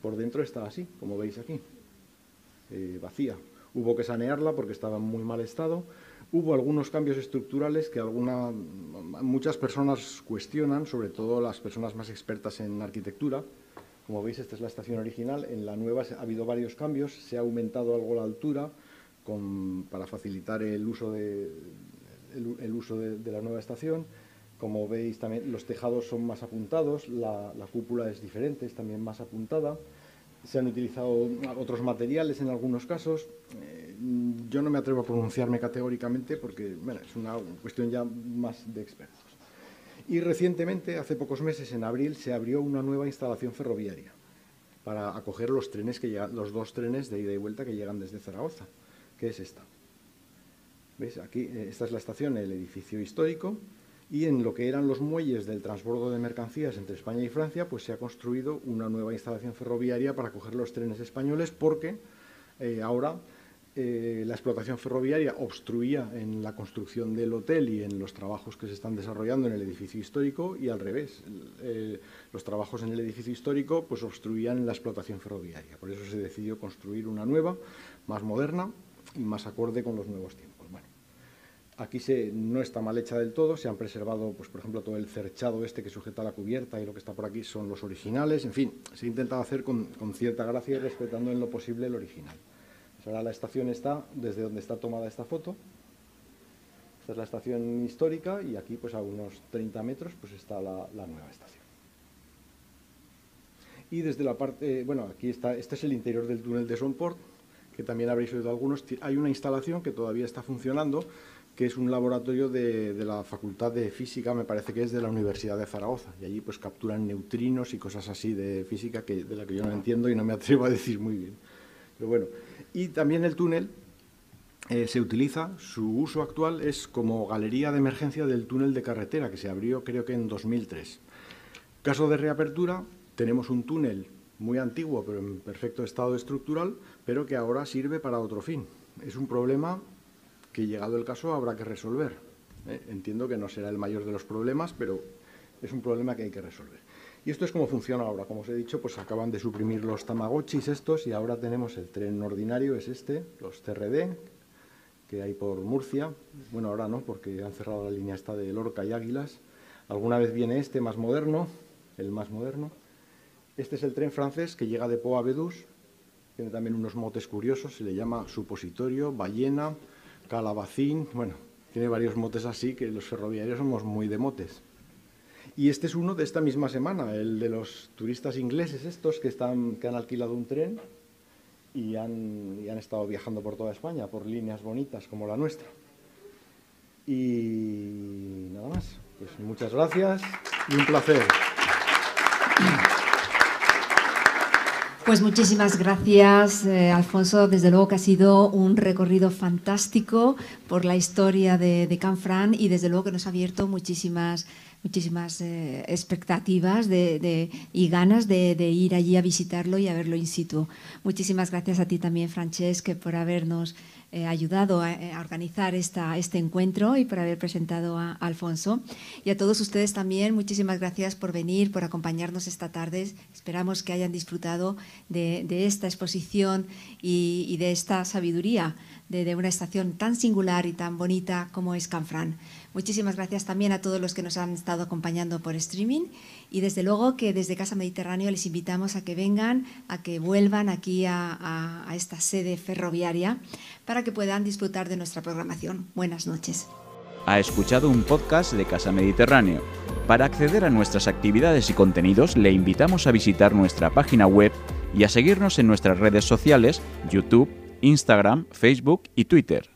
por dentro está así, como veis aquí, vacía. Hubo que sanearla porque estaba en muy mal estado. Hubo algunos cambios estructurales que alguna, muchas personas cuestionan, sobre todo las personas más expertas en arquitectura, como veis, esta es la estación original. En la nueva ha habido varios cambios. Se ha aumentado algo la altura para facilitar el uso, de, la nueva estación. Como veis, también los tejados son más apuntados, la, cúpula es diferente, es también más apuntada. Se han utilizado otros materiales en algunos casos. Eh, yo no me atrevo a pronunciarme categóricamente porque es una cuestión ya más de expertos. Y recientemente, hace pocos meses, en abril, se abrió una nueva instalación ferroviaria para acoger los trenes que los dos trenes de ida y vuelta que llegan desde Zaragoza, que es esta. ¿Veis? Aquí, eh, esta es la estación, el edificio histórico, y en lo que eran los muelles del transbordo de mercancías entre España y Francia, pues se ha construido una nueva instalación ferroviaria para acoger los trenes españoles, porque eh, ahora eh, la explotación ferroviaria obstruía en la construcción del hotel y en los trabajos que se están desarrollando en el edificio histórico y al revés. Los trabajos en el edificio histórico pues obstruían la explotación ferroviaria. Por eso se decidió construir una nueva, más moderna y más acorde con los nuevos tiempos. Bueno, aquí no está mal hecha del todo, se han preservado, pues, por ejemplo, todo el cerchado este que sujeta la cubierta y lo que está por aquí son los originales. En fin, se ha intentado hacer con, con cierta gracia y respetando en lo posible el original. Ahora la estación está desde donde está tomada esta foto. Esta es la estación histórica y aquí pues a unos 30 metros pues está la, nueva estación. Y desde la parte, bueno, aquí está, este es el interior del túnel de Sonport, que también habréis oído algunos. Hay una instalación que todavía está funcionando, que es un laboratorio de, la Facultad de Física, me parece que es de la Universidad de Zaragoza, y allí pues capturan neutrinos y cosas así de física que, de la que yo no entiendo y no me atrevo a decir muy bien. Pero bueno, y también el túnel eh, se utiliza, su uso actual es como galería de emergencia del túnel de carretera que se abrió creo que en 2003. Caso de reapertura, tenemos un túnel muy antiguo pero en perfecto estado estructural, pero que ahora sirve para otro fin. Es un problema que llegado el caso habrá que resolver. ¿eh? Entiendo que no será el mayor de los problemas, pero es un problema que hay que resolver. Y esto es como funciona ahora. Como os he dicho, pues acaban de suprimir los tamagotchis estos y ahora tenemos el tren ordinario, es este, los TRD, que hay por Murcia. Bueno, ahora no, porque han cerrado la línea esta de Lorca y Águilas. Alguna vez viene este más moderno, el más moderno. Este es el tren francés que llega de Pau a Bedús. Tiene también unos motes curiosos, se le llama supositorio, ballena, calabacín. Bueno, tiene varios motes así que los ferroviarios somos muy de motes. Y este es uno de esta misma semana, el de los turistas ingleses estos que, están, que han alquilado un tren y han, y han estado viajando por toda España, por líneas bonitas como la nuestra. Y nada más, pues muchas gracias y un placer. Pues muchísimas gracias, eh, Alfonso. Desde luego que ha sido un recorrido fantástico por la historia de, de Canfrán y desde luego que nos ha abierto muchísimas muchísimas eh, expectativas de, y ganas de, ir allí a visitarlo y a verlo in situ. Muchísimas gracias a ti también, Francesc, por habernos eh, ayudado a, organizar esta, este encuentro y por haber presentado a, Alfonso. Y a todos ustedes también, muchísimas gracias por venir, por acompañarnos esta tarde. Esperamos que hayan disfrutado de, esta exposición y de esta sabiduría de, una estación tan singular y tan bonita como es Canfrán. Muchísimas gracias también a todos los que nos han estado acompañando por streaming y desde luego que desde Casa Mediterráneo les invitamos a que vengan, a que vuelvan aquí a, a esta sede ferroviaria para que puedan disfrutar de nuestra programación. Buenas noches. Ha escuchado un podcast de Casa Mediterráneo. Para acceder a nuestras actividades y contenidos le invitamos a visitar nuestra página web y a seguirnos en nuestras redes sociales, YouTube, Instagram, Facebook y Twitter.